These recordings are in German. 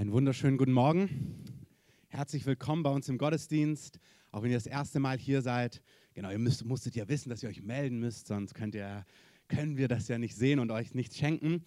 Einen wunderschönen guten Morgen. Herzlich willkommen bei uns im Gottesdienst. Auch wenn ihr das erste Mal hier seid. Genau, ihr müsst, musstet ja wissen, dass ihr euch melden müsst, sonst könnt ihr, können wir das ja nicht sehen und euch nichts schenken.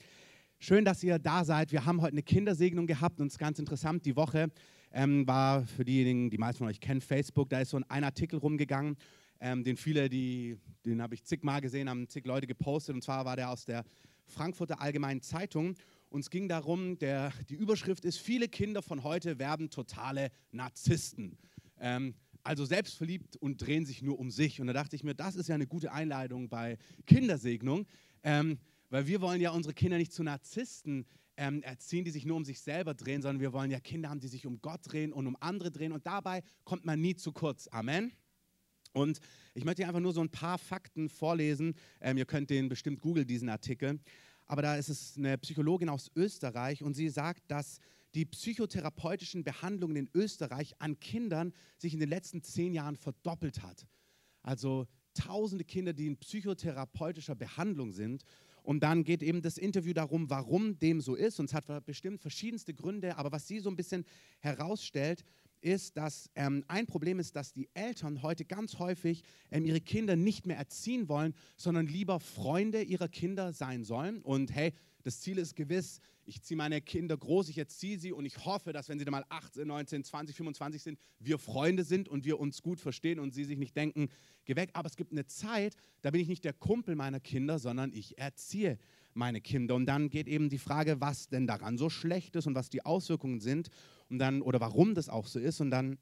Schön, dass ihr da seid. Wir haben heute eine Kindersegnung gehabt und es ist ganz interessant. Die Woche ähm, war für diejenigen, die meisten von euch kennen, Facebook, da ist so ein Artikel rumgegangen, ähm, den viele, die, den habe ich zigmal gesehen, haben zig Leute gepostet. Und zwar war der aus der Frankfurter Allgemeinen Zeitung. Und es ging darum, der, die Überschrift ist, viele Kinder von heute werden totale Narzissten. Ähm, also selbstverliebt und drehen sich nur um sich. Und da dachte ich mir, das ist ja eine gute Einleitung bei Kindersegnung, ähm, weil wir wollen ja unsere Kinder nicht zu Narzissten ähm, erziehen, die sich nur um sich selber drehen, sondern wir wollen ja Kinder haben, die sich um Gott drehen und um andere drehen. Und dabei kommt man nie zu kurz. Amen. Und ich möchte einfach nur so ein paar Fakten vorlesen. Ähm, ihr könnt den bestimmt googeln, diesen Artikel aber da ist es eine Psychologin aus Österreich und sie sagt, dass die psychotherapeutischen Behandlungen in Österreich an Kindern sich in den letzten zehn Jahren verdoppelt hat. Also tausende Kinder, die in psychotherapeutischer Behandlung sind. Und dann geht eben das Interview darum, warum dem so ist. Und es hat bestimmt verschiedenste Gründe. Aber was sie so ein bisschen herausstellt, ist, dass ähm, ein Problem ist, dass die Eltern heute ganz häufig ähm, ihre Kinder nicht mehr erziehen wollen, sondern lieber Freunde ihrer Kinder sein sollen. Und hey, das Ziel ist gewiss, ich ziehe meine Kinder groß, ich erziehe sie und ich hoffe, dass wenn sie dann mal 18, 19, 20, 25 sind, wir Freunde sind und wir uns gut verstehen und sie sich nicht denken, geh weg. Aber es gibt eine Zeit, da bin ich nicht der Kumpel meiner Kinder, sondern ich erziehe meine Kinder. Und dann geht eben die Frage, was denn daran so schlecht ist und was die Auswirkungen sind und dann, oder warum das auch so ist. Und dann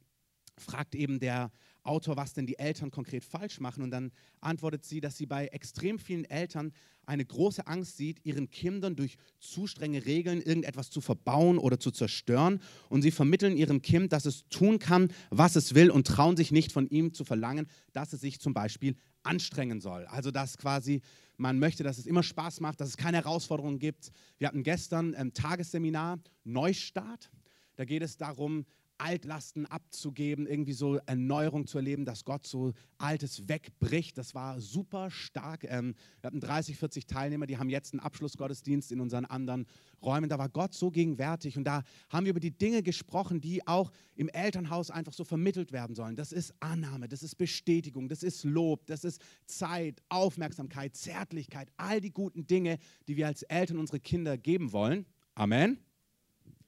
fragt eben der Autor, was denn die Eltern konkret falsch machen. Und dann antwortet sie, dass sie bei extrem vielen Eltern eine große Angst sieht, ihren Kindern durch zu strenge Regeln irgendetwas zu verbauen oder zu zerstören. Und sie vermitteln ihrem Kind, dass es tun kann, was es will und trauen sich nicht von ihm zu verlangen, dass es sich zum Beispiel anstrengen soll. Also dass quasi man möchte, dass es immer Spaß macht, dass es keine Herausforderungen gibt. Wir hatten gestern ein Tagesseminar Neustart. Da geht es darum, Altlasten abzugeben, irgendwie so Erneuerung zu erleben, dass Gott so Altes wegbricht. Das war super stark. Ähm, wir hatten 30, 40 Teilnehmer, die haben jetzt einen Abschlussgottesdienst in unseren anderen Räumen. Da war Gott so gegenwärtig und da haben wir über die Dinge gesprochen, die auch im Elternhaus einfach so vermittelt werden sollen. Das ist Annahme, das ist Bestätigung, das ist Lob, das ist Zeit, Aufmerksamkeit, Zärtlichkeit, all die guten Dinge, die wir als Eltern unsere Kinder geben wollen. Amen.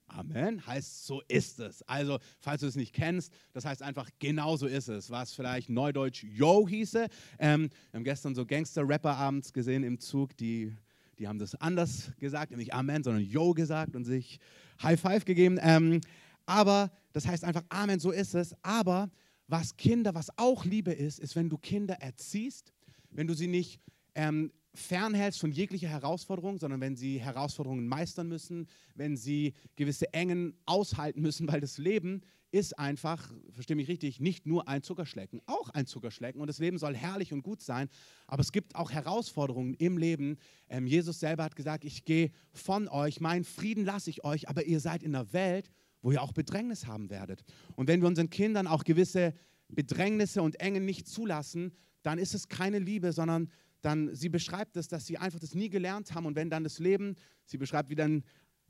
Amen heißt, so ist es. Also, falls du es nicht kennst, das heißt einfach, genau so ist es. Was vielleicht neudeutsch Yo hieße. Ähm, wir haben gestern so Gangster-Rapper abends gesehen im Zug, die, die haben das anders gesagt, nicht Amen, sondern Yo gesagt und sich High Five gegeben. Ähm, aber das heißt einfach, Amen, so ist es. Aber was Kinder, was auch Liebe ist, ist, wenn du Kinder erziehst, wenn du sie nicht ähm, fernhältst von jeglicher Herausforderung, sondern wenn sie Herausforderungen meistern müssen, wenn sie gewisse Engen aushalten müssen, weil das Leben ist einfach, verstehe mich richtig, nicht nur ein Zuckerschlecken, auch ein Zuckerschlecken und das Leben soll herrlich und gut sein, aber es gibt auch Herausforderungen im Leben. Ähm, Jesus selber hat gesagt, ich gehe von euch, meinen Frieden lasse ich euch, aber ihr seid in einer Welt, wo ihr auch Bedrängnis haben werdet. Und wenn wir unseren Kindern auch gewisse Bedrängnisse und Engen nicht zulassen, dann ist es keine Liebe, sondern dann sie beschreibt es, dass sie einfach das nie gelernt haben und wenn dann das Leben, sie beschreibt, wie dann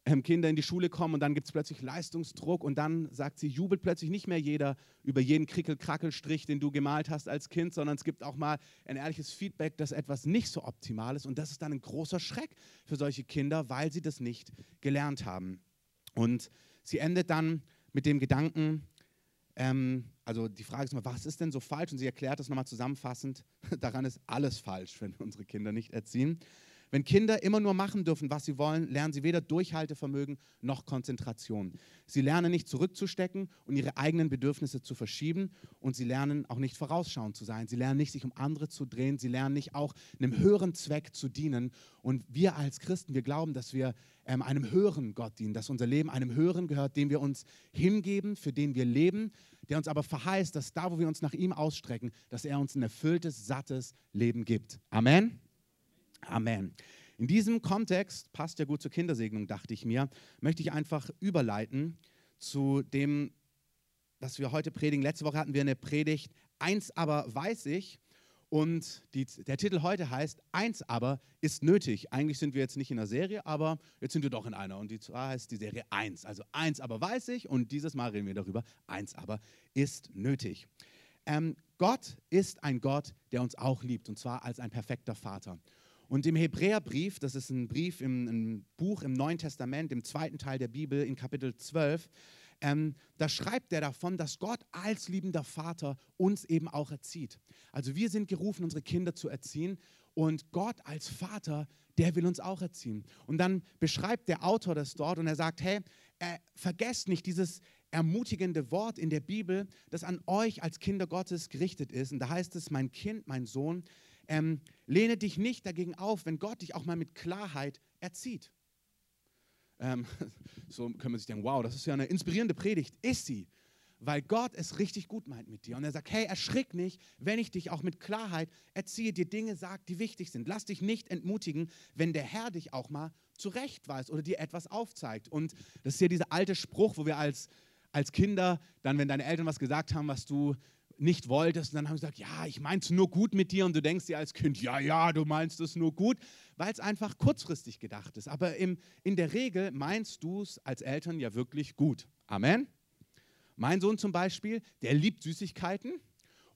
ähm, Kinder in die Schule kommen und dann gibt es plötzlich Leistungsdruck und dann sagt sie, jubelt plötzlich nicht mehr jeder über jeden Krickel-Krackelstrich, den du gemalt hast als Kind, sondern es gibt auch mal ein ehrliches Feedback, dass etwas nicht so optimal ist und das ist dann ein großer Schreck für solche Kinder, weil sie das nicht gelernt haben. Und sie endet dann mit dem Gedanken, ähm, also die Frage ist immer, was ist denn so falsch? Und sie erklärt das nochmal zusammenfassend. Daran ist alles falsch, wenn wir unsere Kinder nicht erziehen. Wenn Kinder immer nur machen dürfen, was sie wollen, lernen sie weder Durchhaltevermögen noch Konzentration. Sie lernen nicht zurückzustecken und ihre eigenen Bedürfnisse zu verschieben und sie lernen auch nicht vorausschauend zu sein. Sie lernen nicht, sich um andere zu drehen. Sie lernen nicht auch einem höheren Zweck zu dienen. Und wir als Christen, wir glauben, dass wir ähm, einem höheren Gott dienen, dass unser Leben einem höheren gehört, dem wir uns hingeben, für den wir leben, der uns aber verheißt, dass da, wo wir uns nach ihm ausstrecken, dass er uns ein erfülltes, sattes Leben gibt. Amen. Amen. In diesem Kontext, passt ja gut zur Kindersegnung, dachte ich mir, möchte ich einfach überleiten zu dem, was wir heute predigen. Letzte Woche hatten wir eine Predigt, eins aber weiß ich. Und die, der Titel heute heißt Eins aber ist nötig. Eigentlich sind wir jetzt nicht in einer Serie, aber jetzt sind wir doch in einer. Und die zwar heißt die Serie Eins. Also Eins aber weiß ich und dieses Mal reden wir darüber. Eins aber ist nötig. Ähm, Gott ist ein Gott, der uns auch liebt und zwar als ein perfekter Vater. Und im Hebräerbrief, das ist ein Brief im ein Buch im Neuen Testament, im zweiten Teil der Bibel, in Kapitel 12, ähm, da schreibt er davon, dass Gott als liebender Vater uns eben auch erzieht. Also wir sind gerufen, unsere Kinder zu erziehen und Gott als Vater, der will uns auch erziehen. Und dann beschreibt der Autor das dort und er sagt, hey, äh, vergesst nicht dieses ermutigende Wort in der Bibel, das an euch als Kinder Gottes gerichtet ist. Und da heißt es, mein Kind, mein Sohn, ähm, lehne dich nicht dagegen auf, wenn Gott dich auch mal mit Klarheit erzieht. Ähm, so können wir sich denken, wow, das ist ja eine inspirierende Predigt. Ist sie, weil Gott es richtig gut meint mit dir. Und er sagt, hey, erschrick nicht, wenn ich dich auch mit Klarheit erziehe, dir Dinge sagt, die wichtig sind. Lass dich nicht entmutigen, wenn der Herr dich auch mal zurechtweist oder dir etwas aufzeigt. Und das ist ja dieser alte Spruch, wo wir als, als Kinder, dann, wenn deine Eltern was gesagt haben, was du nicht wolltest. Und dann haben sie gesagt, ja, ich meine es nur gut mit dir. Und du denkst dir als Kind, ja, ja, du meinst es nur gut, weil es einfach kurzfristig gedacht ist. Aber im, in der Regel meinst du es als Eltern ja wirklich gut. Amen. Mein Sohn zum Beispiel, der liebt Süßigkeiten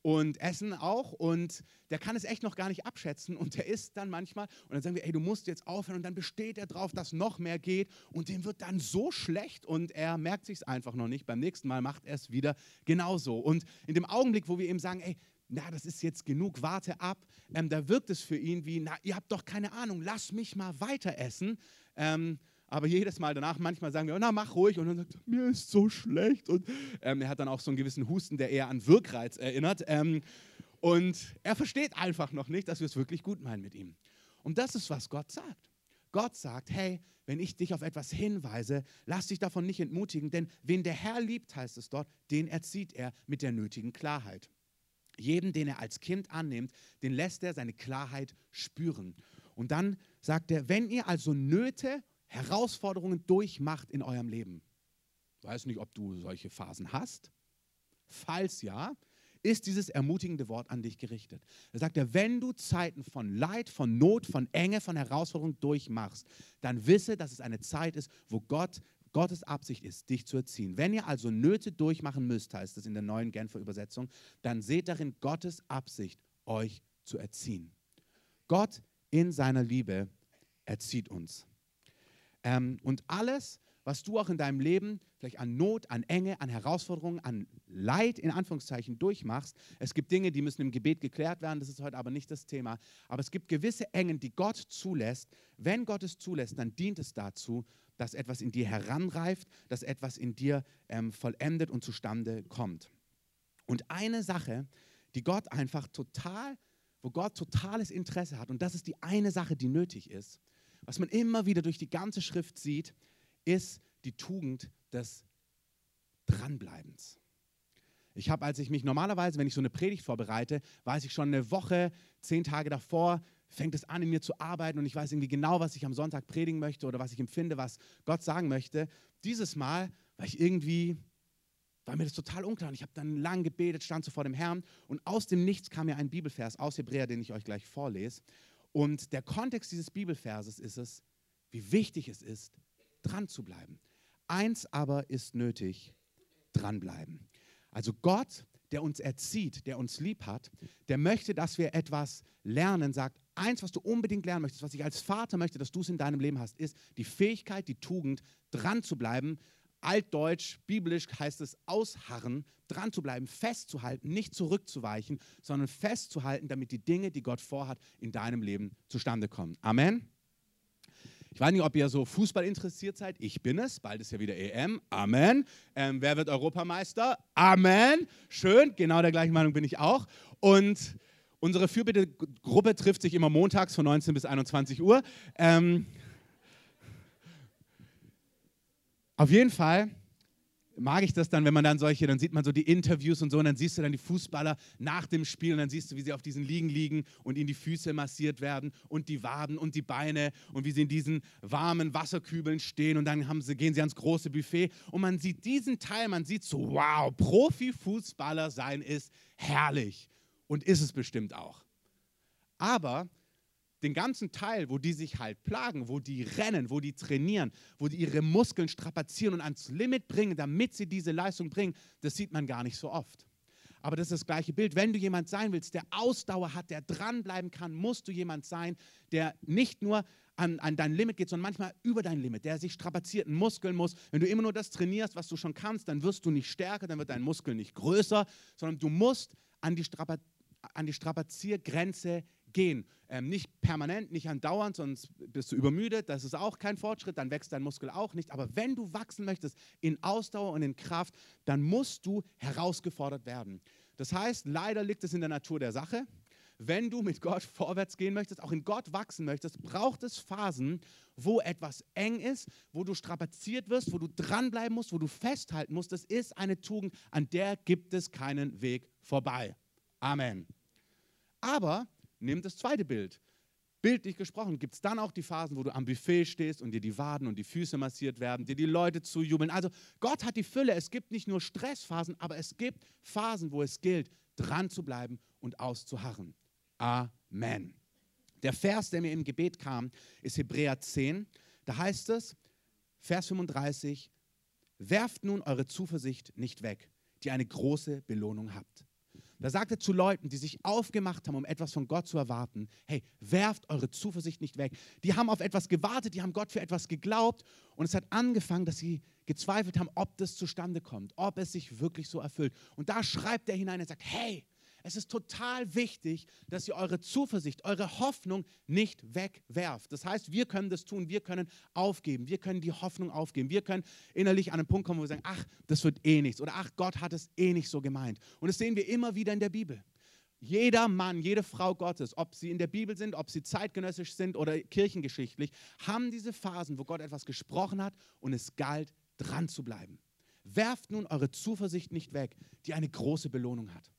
und Essen auch und der kann es echt noch gar nicht abschätzen und der isst dann manchmal und dann sagen wir, ey, du musst jetzt aufhören und dann besteht er drauf, dass noch mehr geht und dem wird dann so schlecht und er merkt sich es einfach noch nicht. Beim nächsten Mal macht er es wieder genauso und in dem Augenblick, wo wir ihm sagen, ey, na, das ist jetzt genug, warte ab, ähm, da wirkt es für ihn wie, na, ihr habt doch keine Ahnung, lass mich mal weiter essen. Ähm, aber jedes Mal danach, manchmal sagen wir, na mach ruhig. Und dann sagt er, mir ist so schlecht. Und ähm, er hat dann auch so einen gewissen Husten, der eher an Wirkreiz erinnert. Ähm, und er versteht einfach noch nicht, dass wir es wirklich gut meinen mit ihm. Und das ist, was Gott sagt. Gott sagt, hey, wenn ich dich auf etwas hinweise, lass dich davon nicht entmutigen, denn wen der Herr liebt, heißt es dort, den erzieht er mit der nötigen Klarheit. Jeden, den er als Kind annimmt, den lässt er seine Klarheit spüren. Und dann sagt er, wenn ihr also Nöte Herausforderungen durchmacht in eurem Leben. Ich weiß nicht, ob du solche Phasen hast. Falls ja, ist dieses ermutigende Wort an dich gerichtet. Da sagt er, wenn du Zeiten von Leid, von Not, von Enge, von Herausforderungen durchmachst, dann wisse, dass es eine Zeit ist, wo Gott, Gottes Absicht ist, dich zu erziehen. Wenn ihr also Nöte durchmachen müsst, heißt es in der neuen Genfer Übersetzung, dann seht darin Gottes Absicht, euch zu erziehen. Gott in seiner Liebe erzieht uns. Ähm, und alles, was du auch in deinem Leben vielleicht an Not, an Enge, an Herausforderungen, an Leid in Anführungszeichen durchmachst. Es gibt Dinge, die müssen im Gebet geklärt werden, das ist heute aber nicht das Thema. Aber es gibt gewisse Engen, die Gott zulässt. Wenn Gott es zulässt, dann dient es dazu, dass etwas in dir heranreift, dass etwas in dir ähm, vollendet und zustande kommt. Und eine Sache, die Gott einfach total, wo Gott totales Interesse hat, und das ist die eine Sache, die nötig ist, was man immer wieder durch die ganze Schrift sieht, ist die Tugend des Dranbleibens. Ich habe, als ich mich normalerweise, wenn ich so eine Predigt vorbereite, weiß ich schon eine Woche, zehn Tage davor, fängt es an, in mir zu arbeiten und ich weiß irgendwie genau, was ich am Sonntag predigen möchte oder was ich empfinde, was Gott sagen möchte. Dieses Mal war ich irgendwie, war mir das total unklar und ich habe dann lang gebetet, stand so vor dem Herrn und aus dem Nichts kam mir ein Bibelvers aus Hebräer, den ich euch gleich vorlese. Und der Kontext dieses Bibelverses ist es, wie wichtig es ist, dran zu bleiben. Eins aber ist nötig, dranbleiben. Also Gott, der uns erzieht, der uns lieb hat, der möchte, dass wir etwas lernen, sagt, eins, was du unbedingt lernen möchtest, was ich als Vater möchte, dass du es in deinem Leben hast, ist die Fähigkeit, die Tugend, dran zu bleiben, altdeutsch, biblisch heißt es ausharren, dran zu bleiben, festzuhalten, nicht zurückzuweichen, sondern festzuhalten, damit die Dinge, die Gott vorhat, in deinem Leben zustande kommen. Amen. Ich weiß nicht, ob ihr so Fußball interessiert seid. Ich bin es. Bald ist ja wieder EM. Amen. Ähm, wer wird Europameister? Amen. Schön. Genau der gleichen Meinung bin ich auch. Und unsere Fürbitte-Gruppe trifft sich immer montags von 19 bis 21 Uhr. Ähm, Auf jeden Fall mag ich das dann, wenn man dann solche, dann sieht man so die Interviews und so und dann siehst du dann die Fußballer nach dem Spiel und dann siehst du, wie sie auf diesen Liegen liegen und ihnen die Füße massiert werden und die Waden und die Beine und wie sie in diesen warmen Wasserkübeln stehen und dann sie, gehen sie ans große Buffet und man sieht diesen Teil, man sieht so, wow, Profifußballer sein ist herrlich und ist es bestimmt auch. Aber den ganzen Teil, wo die sich halt plagen, wo die rennen, wo die trainieren, wo die ihre Muskeln strapazieren und ans Limit bringen, damit sie diese Leistung bringen, das sieht man gar nicht so oft. Aber das ist das gleiche Bild. Wenn du jemand sein willst, der Ausdauer hat, der dranbleiben kann, musst du jemand sein, der nicht nur an, an dein Limit geht, sondern manchmal über dein Limit, der sich strapazierten Muskeln muss. Wenn du immer nur das trainierst, was du schon kannst, dann wirst du nicht stärker, dann wird dein Muskel nicht größer, sondern du musst an die, Strapa an die Strapaziergrenze gehen. Ähm, nicht permanent, nicht andauernd, sonst bist du übermüdet, das ist auch kein Fortschritt, dann wächst dein Muskel auch nicht. Aber wenn du wachsen möchtest in Ausdauer und in Kraft, dann musst du herausgefordert werden. Das heißt, leider liegt es in der Natur der Sache. Wenn du mit Gott vorwärts gehen möchtest, auch in Gott wachsen möchtest, braucht es Phasen, wo etwas eng ist, wo du strapaziert wirst, wo du dranbleiben musst, wo du festhalten musst. Das ist eine Tugend, an der gibt es keinen Weg vorbei. Amen. Aber nimm das zweite Bild. Bildlich gesprochen gibt es dann auch die Phasen, wo du am Buffet stehst und dir die Waden und die Füße massiert werden, dir die Leute zujubeln. Also Gott hat die Fülle. Es gibt nicht nur Stressphasen, aber es gibt Phasen, wo es gilt, dran zu bleiben und auszuharren. Amen. Der Vers, der mir im Gebet kam, ist Hebräer 10. Da heißt es, Vers 35, werft nun eure Zuversicht nicht weg, die eine große Belohnung habt. Da sagt er zu Leuten, die sich aufgemacht haben, um etwas von Gott zu erwarten, hey, werft eure Zuversicht nicht weg. Die haben auf etwas gewartet, die haben Gott für etwas geglaubt und es hat angefangen, dass sie gezweifelt haben, ob das zustande kommt, ob es sich wirklich so erfüllt. Und da schreibt er hinein, er sagt, hey, es ist total wichtig, dass ihr eure Zuversicht, eure Hoffnung nicht wegwerft. Das heißt, wir können das tun, wir können aufgeben, wir können die Hoffnung aufgeben, wir können innerlich an einen Punkt kommen, wo wir sagen, ach, das wird eh nichts oder ach, Gott hat es eh nicht so gemeint. Und das sehen wir immer wieder in der Bibel. Jeder Mann, jede Frau Gottes, ob sie in der Bibel sind, ob sie zeitgenössisch sind oder kirchengeschichtlich, haben diese Phasen, wo Gott etwas gesprochen hat und es galt, dran zu bleiben. Werft nun eure Zuversicht nicht weg, die eine große Belohnung hat.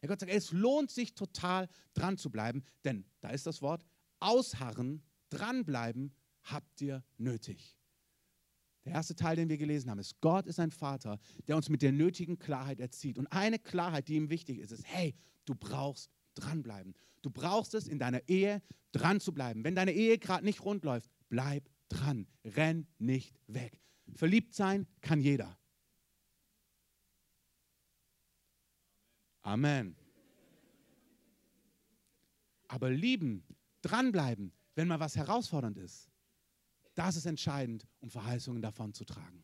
Herr Gott sagt, es lohnt sich total dran zu bleiben, denn da ist das Wort, ausharren, dranbleiben habt ihr nötig. Der erste Teil, den wir gelesen haben, ist, Gott ist ein Vater, der uns mit der nötigen Klarheit erzieht. Und eine Klarheit, die ihm wichtig ist, ist, hey, du brauchst dranbleiben. Du brauchst es in deiner Ehe dran zu bleiben. Wenn deine Ehe gerade nicht rund läuft, bleib dran. Renn nicht weg. Verliebt sein kann jeder. Amen. Aber lieben, dranbleiben, wenn mal was herausfordernd ist, das ist entscheidend, um Verheißungen davon zu tragen.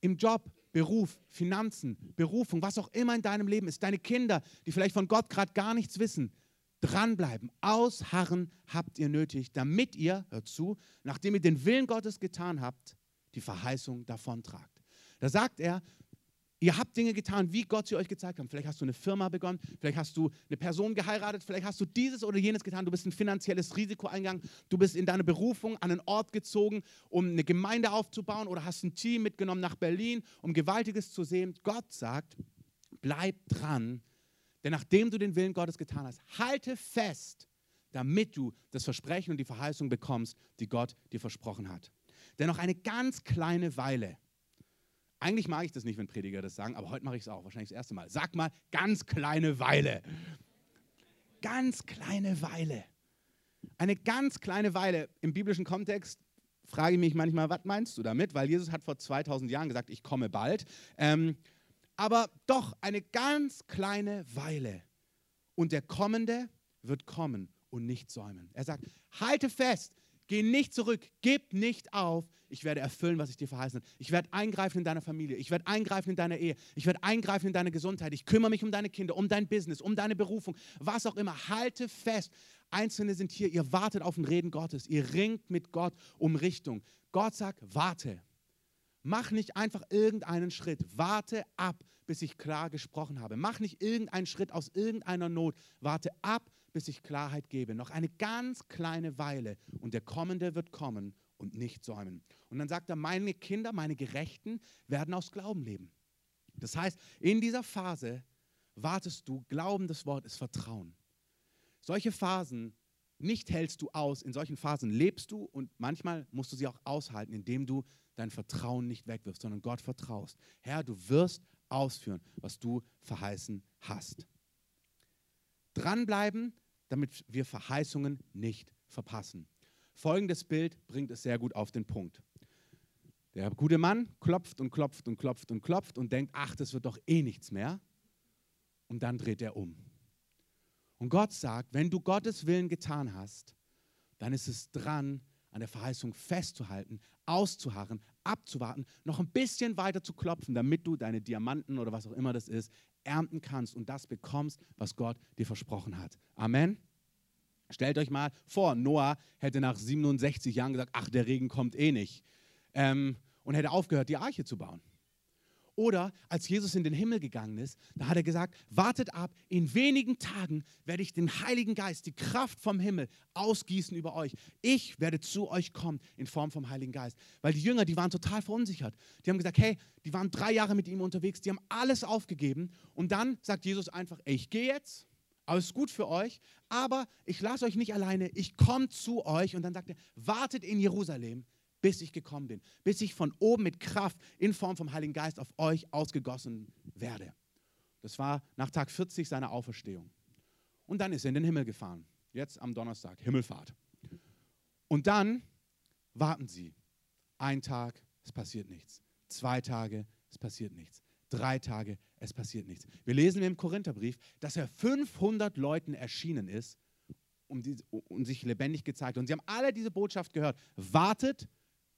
Im Job, Beruf, Finanzen, Berufung, was auch immer in deinem Leben ist, deine Kinder, die vielleicht von Gott gerade gar nichts wissen, dranbleiben, ausharren habt ihr nötig, damit ihr, hört zu, nachdem ihr den Willen Gottes getan habt, die Verheißung davontragt. Da sagt er, Ihr habt Dinge getan, wie Gott sie euch gezeigt hat. Vielleicht hast du eine Firma begonnen, vielleicht hast du eine Person geheiratet, vielleicht hast du dieses oder jenes getan. Du bist ein finanzielles Risiko eingegangen, du bist in deiner Berufung an einen Ort gezogen, um eine Gemeinde aufzubauen oder hast ein Team mitgenommen nach Berlin, um Gewaltiges zu sehen. Gott sagt, bleib dran, denn nachdem du den Willen Gottes getan hast, halte fest, damit du das Versprechen und die Verheißung bekommst, die Gott dir versprochen hat. Denn noch eine ganz kleine Weile eigentlich mag ich das nicht, wenn Prediger das sagen, aber heute mache ich es auch, wahrscheinlich das erste Mal. Sag mal, ganz kleine Weile. Ganz kleine Weile. Eine ganz kleine Weile im biblischen Kontext frage ich mich manchmal, was meinst du damit? Weil Jesus hat vor 2000 Jahren gesagt, ich komme bald. Ähm, aber doch eine ganz kleine Weile. Und der Kommende wird kommen und nicht säumen. Er sagt, halte fest, Geh nicht zurück, gib nicht auf. Ich werde erfüllen, was ich dir verheißen habe. Ich werde eingreifen in deiner Familie. Ich werde eingreifen in deiner Ehe. Ich werde eingreifen in deine Gesundheit. Ich kümmere mich um deine Kinder, um dein Business, um deine Berufung, was auch immer. Halte fest. Einzelne sind hier, ihr wartet auf den Reden Gottes. Ihr ringt mit Gott um Richtung. Gott sagt, warte. Mach nicht einfach irgendeinen Schritt. Warte ab, bis ich klar gesprochen habe. Mach nicht irgendeinen Schritt aus irgendeiner Not. Warte ab, bis ich Klarheit gebe. Noch eine ganz kleine Weile und der Kommende wird kommen und nicht säumen. Und dann sagt er, meine Kinder, meine Gerechten werden aus Glauben leben. Das heißt, in dieser Phase wartest du, Glauben, das Wort ist Vertrauen. Solche Phasen nicht hältst du aus, in solchen Phasen lebst du und manchmal musst du sie auch aushalten, indem du dein Vertrauen nicht wegwirfst, sondern Gott vertraust. Herr, du wirst ausführen, was du verheißen hast. Dranbleiben, damit wir Verheißungen nicht verpassen. Folgendes Bild bringt es sehr gut auf den Punkt. Der gute Mann klopft und klopft und klopft und klopft und denkt, ach, das wird doch eh nichts mehr. Und dann dreht er um. Und Gott sagt, wenn du Gottes Willen getan hast, dann ist es dran, an der Verheißung festzuhalten, auszuharren, abzuwarten, noch ein bisschen weiter zu klopfen, damit du deine Diamanten oder was auch immer das ist, ernten kannst und das bekommst, was Gott dir versprochen hat. Amen. Stellt euch mal vor, Noah hätte nach 67 Jahren gesagt, ach, der Regen kommt eh nicht. Ähm, und hätte aufgehört, die Arche zu bauen. Oder als Jesus in den Himmel gegangen ist, da hat er gesagt, wartet ab, in wenigen Tagen werde ich den Heiligen Geist, die Kraft vom Himmel ausgießen über euch. Ich werde zu euch kommen in Form vom Heiligen Geist. Weil die Jünger, die waren total verunsichert. Die haben gesagt, hey, die waren drei Jahre mit ihm unterwegs, die haben alles aufgegeben. Und dann sagt Jesus einfach, ey, ich gehe jetzt, alles gut für euch, aber ich lasse euch nicht alleine, ich komme zu euch. Und dann sagt er, wartet in Jerusalem, bis ich gekommen bin, bis ich von oben mit Kraft in Form vom Heiligen Geist auf euch ausgegossen werde. Das war nach Tag 40 seiner Auferstehung. Und dann ist er in den Himmel gefahren. Jetzt am Donnerstag, Himmelfahrt. Und dann warten sie. Ein Tag, es passiert nichts. Zwei Tage, es passiert nichts. Drei Tage, es passiert nichts. Wir lesen im Korintherbrief, dass er 500 Leuten erschienen ist und, sich lebendig gezeigt. Und sie haben alle diese Botschaft gehört. Wartet,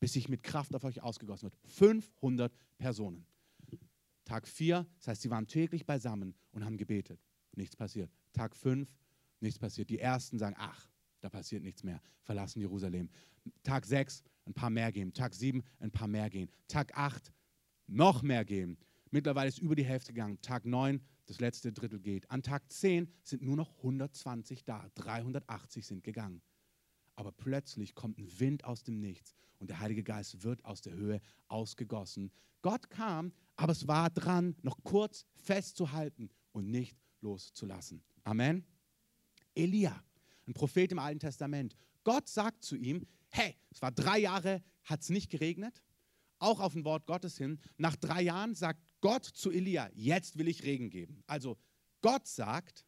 bis sich mit Kraft auf euch ausgegossen wird. 500 Personen. Tag 4, das heißt, sie waren täglich beisammen und haben gebetet. Nichts passiert. Tag 5, nichts passiert. Die ersten sagen, ach, da passiert nichts mehr, verlassen Jerusalem. Tag 6, ein paar mehr gehen. Tag 7, ein paar mehr gehen. Tag 8, noch mehr gehen. Mittlerweile ist über die Hälfte gegangen. Tag 9, das letzte Drittel geht. An Tag 10 sind nur noch 120 da. 380 sind gegangen. Aber plötzlich kommt ein Wind aus dem Nichts und der Heilige Geist wird aus der Höhe ausgegossen. Gott kam, aber es war dran, noch kurz festzuhalten und nicht loszulassen. Amen. Elia, ein Prophet im Alten Testament. Gott sagt zu ihm, hey, es war drei Jahre, hat es nicht geregnet, auch auf ein Wort Gottes hin. Nach drei Jahren sagt Gott zu Elia, jetzt will ich Regen geben. Also Gott sagt,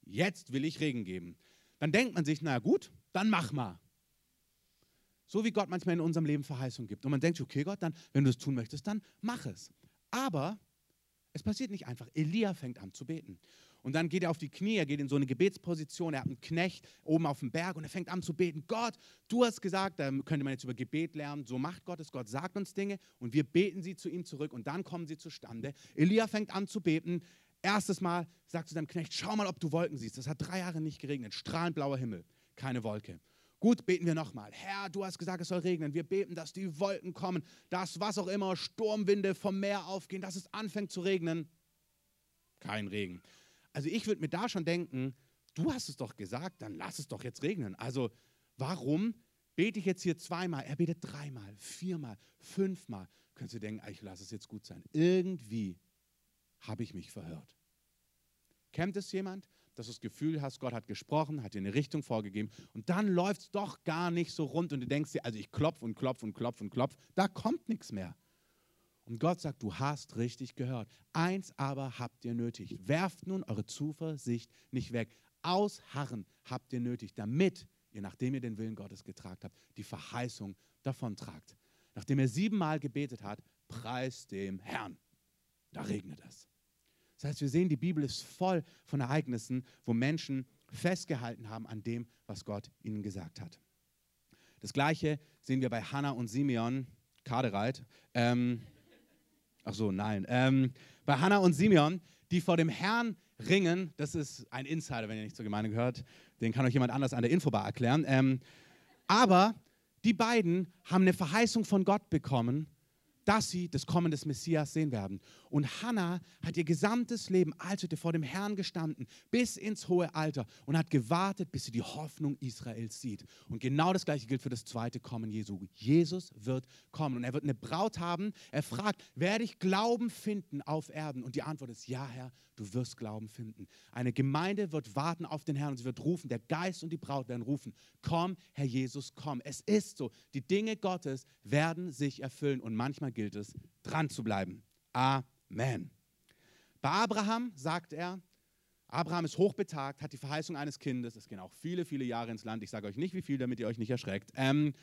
jetzt will ich Regen geben. Dann denkt man sich, na gut, dann mach mal. So wie Gott manchmal in unserem Leben Verheißung gibt. Und man denkt, okay Gott, dann, wenn du es tun möchtest, dann mach es. Aber es passiert nicht einfach. Elia fängt an zu beten. Und dann geht er auf die Knie, er geht in so eine Gebetsposition, er hat einen Knecht oben auf dem Berg und er fängt an zu beten. Gott, du hast gesagt, da könnte man jetzt über Gebet lernen, so macht Gott es, Gott sagt uns Dinge und wir beten sie zu ihm zurück und dann kommen sie zustande. Elia fängt an zu beten. Erstes Mal sagt zu seinem Knecht, schau mal, ob du Wolken siehst. Das hat drei Jahre nicht geregnet, strahlend blauer Himmel keine Wolke. Gut, beten wir nochmal. Herr, du hast gesagt, es soll regnen. Wir beten, dass die Wolken kommen, dass was auch immer, Sturmwinde vom Meer aufgehen, dass es anfängt zu regnen. Kein Regen. Also ich würde mir da schon denken, du hast es doch gesagt, dann lass es doch jetzt regnen. Also warum bete ich jetzt hier zweimal? Er betet dreimal, viermal, fünfmal. Könntest du denken, ich lasse es jetzt gut sein. Irgendwie habe ich mich verhört. Kennt es jemand? Dass du das Gefühl hast, Gott hat gesprochen, hat dir eine Richtung vorgegeben und dann läuft es doch gar nicht so rund und du denkst dir, also ich klopf und klopf und klopf und klopf, da kommt nichts mehr. Und Gott sagt, du hast richtig gehört. Eins aber habt ihr nötig. Werft nun eure Zuversicht nicht weg. Ausharren habt ihr nötig, damit ihr, nachdem ihr den Willen Gottes getragen habt, die Verheißung davontragt. Nachdem er siebenmal gebetet hat, preist dem Herrn. Da regnet es. Das heißt, wir sehen, die Bibel ist voll von Ereignissen, wo Menschen festgehalten haben an dem, was Gott ihnen gesagt hat. Das gleiche sehen wir bei Hannah und Simeon, Kadereit. Ähm, ach so, nein. Ähm, bei Hannah und Simeon, die vor dem Herrn ringen, das ist ein Insider, wenn ihr nicht zur Gemeinde gehört, den kann euch jemand anders an der Infobar erklären. Ähm, aber die beiden haben eine Verheißung von Gott bekommen, dass sie das Kommen des Messias sehen werden. Und Hannah hat ihr gesamtes Leben als hätte vor dem Herrn gestanden, bis ins hohe Alter und hat gewartet, bis sie die Hoffnung Israels sieht. Und genau das gleiche gilt für das zweite Kommen Jesu. Jesus wird kommen und er wird eine Braut haben. Er fragt, werde ich Glauben finden auf Erden? Und die Antwort ist, ja Herr, du wirst Glauben finden. Eine Gemeinde wird warten auf den Herrn und sie wird rufen, der Geist und die Braut werden rufen, komm Herr Jesus, komm. Es ist so, die Dinge Gottes werden sich erfüllen und manchmal gilt es, dran zu bleiben. Amen. Bei Abraham sagt er, Abraham ist hochbetagt, hat die Verheißung eines Kindes. Es gehen auch viele, viele Jahre ins Land. Ich sage euch nicht, wie viel, damit ihr euch nicht erschreckt. Ähm,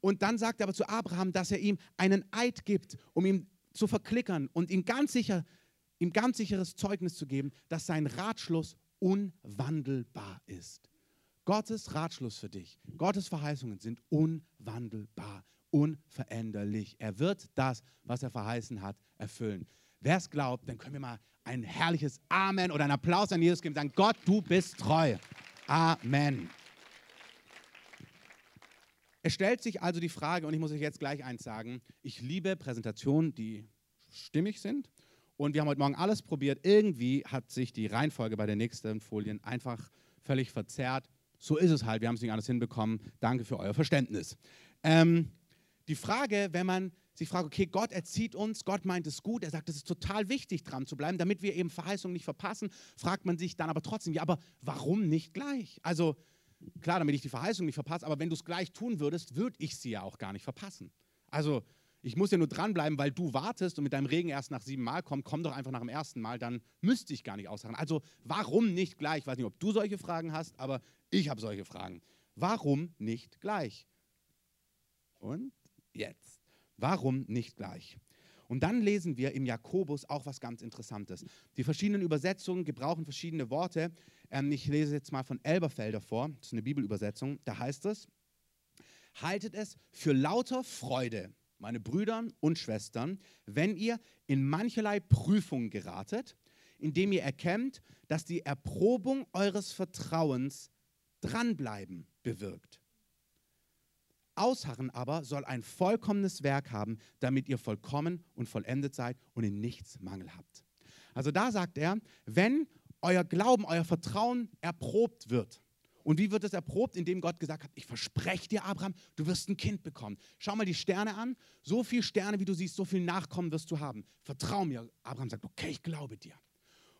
und dann sagt er aber zu Abraham, dass er ihm einen Eid gibt, um ihn zu verklickern und ihm ganz sicher, ihm ganz sicheres Zeugnis zu geben, dass sein Ratschluss unwandelbar ist. Gottes Ratschluss für dich, Gottes Verheißungen sind unwandelbar, unveränderlich. Er wird das, was er verheißen hat, erfüllen. Wer es glaubt, dann können wir mal ein herrliches Amen oder einen Applaus an Jesus geben und sagen, Gott, du bist treu. Amen. Es stellt sich also die Frage, und ich muss euch jetzt gleich eins sagen, ich liebe Präsentationen, die stimmig sind. Und wir haben heute Morgen alles probiert. Irgendwie hat sich die Reihenfolge bei den nächsten Folien einfach völlig verzerrt. So ist es halt, wir haben es nicht alles hinbekommen. Danke für euer Verständnis. Ähm, die Frage, wenn man sich fragt, okay, Gott erzieht uns, Gott meint es gut, er sagt, es ist total wichtig, dran zu bleiben, damit wir eben Verheißungen nicht verpassen, fragt man sich dann aber trotzdem, ja, aber warum nicht gleich? Also, Klar, damit ich die Verheißung nicht verpasse, aber wenn du es gleich tun würdest, würde ich sie ja auch gar nicht verpassen. Also, ich muss ja nur dranbleiben, weil du wartest und mit deinem Regen erst nach sieben Mal kommt, komm doch einfach nach dem ersten Mal, dann müsste ich gar nicht ausharren. Also, warum nicht gleich? Ich weiß nicht, ob du solche Fragen hast, aber ich habe solche Fragen. Warum nicht gleich? Und jetzt. Warum nicht gleich? Und dann lesen wir im Jakobus auch was ganz Interessantes. Die verschiedenen Übersetzungen gebrauchen verschiedene Worte. Ähm, ich lese jetzt mal von Elberfelder vor, das ist eine Bibelübersetzung. Da heißt es, haltet es für lauter Freude, meine Brüder und Schwestern, wenn ihr in mancherlei Prüfungen geratet, indem ihr erkennt, dass die Erprobung eures Vertrauens dranbleiben bewirkt. Ausharren aber soll ein vollkommenes Werk haben, damit ihr vollkommen und vollendet seid und in nichts Mangel habt. Also da sagt er, wenn euer Glauben, euer Vertrauen erprobt wird. Und wie wird es erprobt? Indem Gott gesagt hat, ich verspreche dir, Abraham, du wirst ein Kind bekommen. Schau mal die Sterne an. So viele Sterne, wie du siehst, so viel Nachkommen wirst du haben. Vertrau mir. Abraham sagt, okay, ich glaube dir.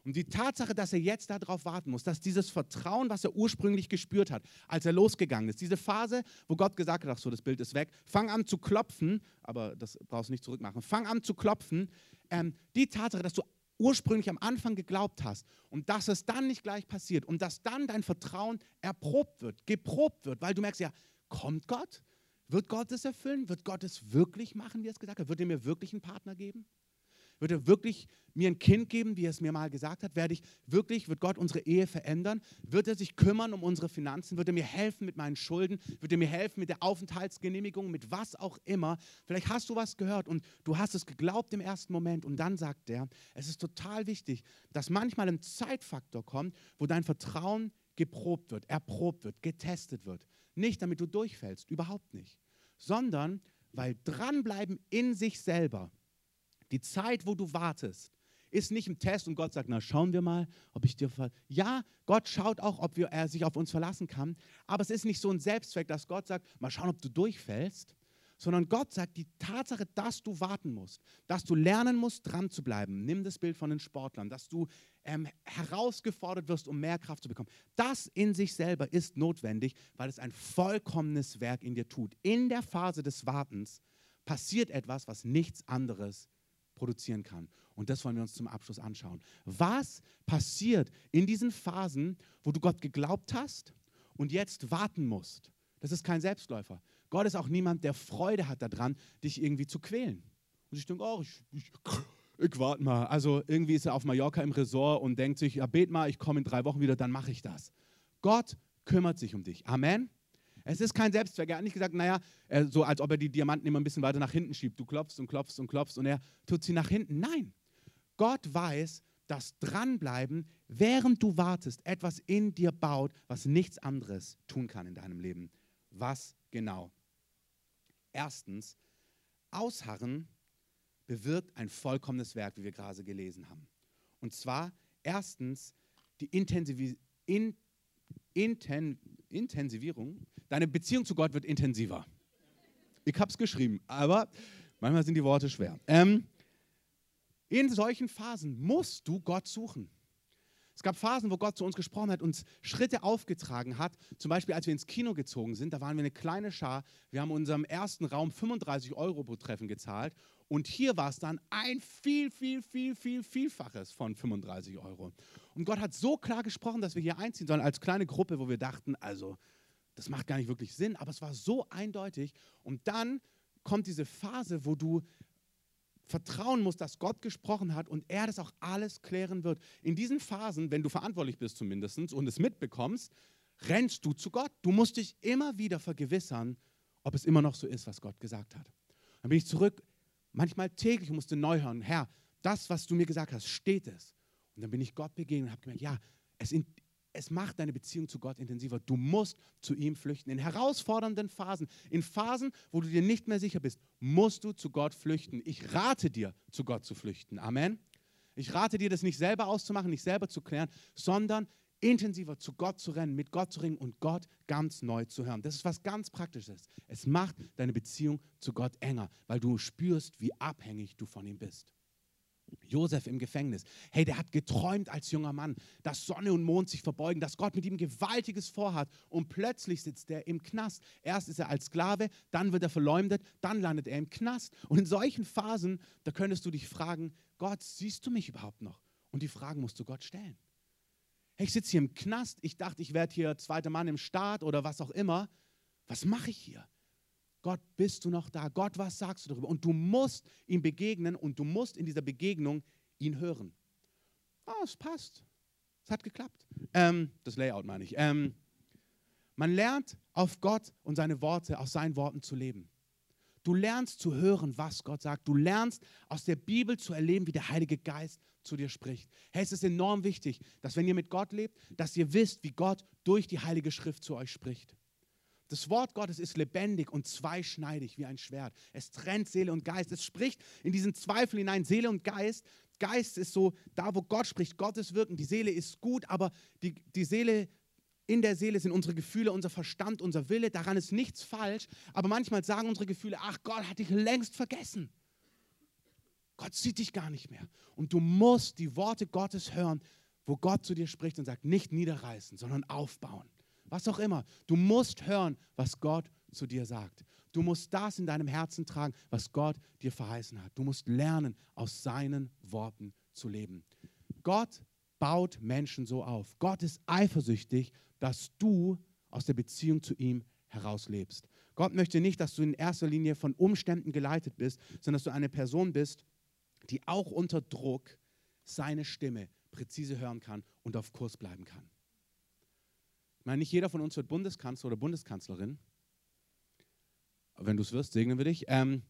Und die Tatsache, dass er jetzt darauf warten muss, dass dieses Vertrauen, was er ursprünglich gespürt hat, als er losgegangen ist, diese Phase, wo Gott gesagt hat, ach so, das Bild ist weg, fang an zu klopfen, aber das brauchst du nicht zurückmachen, fang an zu klopfen, ähm, die Tatsache, dass du ursprünglich am Anfang geglaubt hast und dass es dann nicht gleich passiert und dass dann dein Vertrauen erprobt wird, geprobt wird, weil du merkst ja, kommt Gott? Wird Gott es erfüllen? Wird Gott es wirklich machen, wie er es gesagt hat? Wird er mir wirklich einen Partner geben? Wird er wirklich mir ein Kind geben, wie er es mir mal gesagt hat? Werde ich wirklich, wird Gott unsere Ehe verändern? Wird er sich kümmern um unsere Finanzen? Wird er mir helfen mit meinen Schulden? Wird er mir helfen mit der Aufenthaltsgenehmigung, mit was auch immer? Vielleicht hast du was gehört und du hast es geglaubt im ersten Moment und dann sagt er, es ist total wichtig, dass manchmal ein Zeitfaktor kommt, wo dein Vertrauen geprobt wird, erprobt wird, getestet wird. Nicht damit du durchfällst, überhaupt nicht, sondern weil dranbleiben in sich selber die Zeit, wo du wartest, ist nicht ein Test und Gott sagt, na schauen wir mal, ob ich dir ver Ja, Gott schaut auch, ob wir, er sich auf uns verlassen kann, aber es ist nicht so ein Selbstzweck, dass Gott sagt, mal schauen, ob du durchfällst, sondern Gott sagt, die Tatsache, dass du warten musst, dass du lernen musst, dran zu bleiben, nimm das Bild von den Sportlern, dass du ähm, herausgefordert wirst, um mehr Kraft zu bekommen, das in sich selber ist notwendig, weil es ein vollkommenes Werk in dir tut. In der Phase des Wartens passiert etwas, was nichts anderes ist produzieren kann. Und das wollen wir uns zum Abschluss anschauen. Was passiert in diesen Phasen, wo du Gott geglaubt hast und jetzt warten musst? Das ist kein Selbstläufer. Gott ist auch niemand, der Freude hat daran, dich irgendwie zu quälen. Und ich denke, oh, ich, ich, ich warte mal. Also irgendwie ist er auf Mallorca im Resort und denkt sich, ja, bet mal, ich komme in drei Wochen wieder, dann mache ich das. Gott kümmert sich um dich. Amen. Es ist kein Selbstzweck. Er hat nicht gesagt, naja, so als ob er die Diamanten immer ein bisschen weiter nach hinten schiebt. Du klopfst und klopfst und klopfst und er tut sie nach hinten. Nein, Gott weiß, dass dranbleiben, während du wartest, etwas in dir baut, was nichts anderes tun kann in deinem Leben. Was genau? Erstens, Ausharren bewirkt ein vollkommenes Werk, wie wir gerade gelesen haben. Und zwar erstens die Intensiv in, Inten Intensivierung Deine Beziehung zu Gott wird intensiver. Ich habe es geschrieben, aber manchmal sind die Worte schwer. Ähm, in solchen Phasen musst du Gott suchen. Es gab Phasen, wo Gott zu uns gesprochen hat, uns Schritte aufgetragen hat. Zum Beispiel, als wir ins Kino gezogen sind, da waren wir eine kleine Schar. Wir haben unserem ersten Raum 35 Euro pro Treffen gezahlt. Und hier war es dann ein viel, viel, viel, viel, vielfaches von 35 Euro. Und Gott hat so klar gesprochen, dass wir hier einziehen sollen als kleine Gruppe, wo wir dachten, also das macht gar nicht wirklich Sinn, aber es war so eindeutig. Und dann kommt diese Phase, wo du vertrauen musst, dass Gott gesprochen hat und er das auch alles klären wird. In diesen Phasen, wenn du verantwortlich bist zumindest und es mitbekommst, rennst du zu Gott. Du musst dich immer wieder vergewissern, ob es immer noch so ist, was Gott gesagt hat. Dann bin ich zurück, manchmal täglich musste neu hören, Herr, das, was du mir gesagt hast, steht es. Und dann bin ich Gott begegnet und habe gemerkt, ja, es, es macht deine Beziehung zu Gott intensiver. Du musst zu ihm flüchten. In herausfordernden Phasen, in Phasen, wo du dir nicht mehr sicher bist, musst du zu Gott flüchten. Ich rate dir, zu Gott zu flüchten. Amen. Ich rate dir, das nicht selber auszumachen, nicht selber zu klären, sondern intensiver zu Gott zu rennen, mit Gott zu ringen und Gott ganz neu zu hören. Das ist was ganz Praktisches. Es macht deine Beziehung zu Gott enger, weil du spürst, wie abhängig du von ihm bist. Josef im Gefängnis. Hey, der hat geträumt als junger Mann, dass Sonne und Mond sich verbeugen, dass Gott mit ihm Gewaltiges vorhat. Und plötzlich sitzt er im Knast. Erst ist er als Sklave, dann wird er verleumdet, dann landet er im Knast. Und in solchen Phasen, da könntest du dich fragen, Gott, siehst du mich überhaupt noch? Und die Fragen musst du Gott stellen. Hey, ich sitze hier im Knast, ich dachte, ich werde hier zweiter Mann im Staat oder was auch immer. Was mache ich hier? Gott, bist du noch da? Gott, was sagst du darüber? Und du musst ihm begegnen und du musst in dieser Begegnung ihn hören. Oh, es passt. Es hat geklappt. Ähm, das Layout meine ich. Ähm, man lernt auf Gott und seine Worte, aus seinen Worten zu leben. Du lernst zu hören, was Gott sagt. Du lernst aus der Bibel zu erleben, wie der Heilige Geist zu dir spricht. Hey, es ist enorm wichtig, dass wenn ihr mit Gott lebt, dass ihr wisst, wie Gott durch die Heilige Schrift zu euch spricht. Das Wort Gottes ist lebendig und zweischneidig wie ein Schwert. Es trennt Seele und Geist. Es spricht in diesen Zweifel hinein, Seele und Geist. Geist ist so, da wo Gott spricht, Gottes Wirken. Die Seele ist gut, aber die, die Seele, in der Seele sind unsere Gefühle, unser Verstand, unser Wille. Daran ist nichts falsch. Aber manchmal sagen unsere Gefühle, ach Gott hat dich längst vergessen. Gott sieht dich gar nicht mehr. Und du musst die Worte Gottes hören, wo Gott zu dir spricht und sagt, nicht niederreißen, sondern aufbauen was auch immer. Du musst hören, was Gott zu dir sagt. Du musst das in deinem Herzen tragen, was Gott dir verheißen hat. Du musst lernen, aus seinen Worten zu leben. Gott baut Menschen so auf. Gott ist eifersüchtig, dass du aus der Beziehung zu ihm herauslebst. Gott möchte nicht, dass du in erster Linie von Umständen geleitet bist, sondern dass du eine Person bist, die auch unter Druck seine Stimme präzise hören kann und auf Kurs bleiben kann. Ich meine, nicht jeder von uns wird Bundeskanzler oder Bundeskanzlerin. Wenn du es wirst, segnen wir dich. Ähm,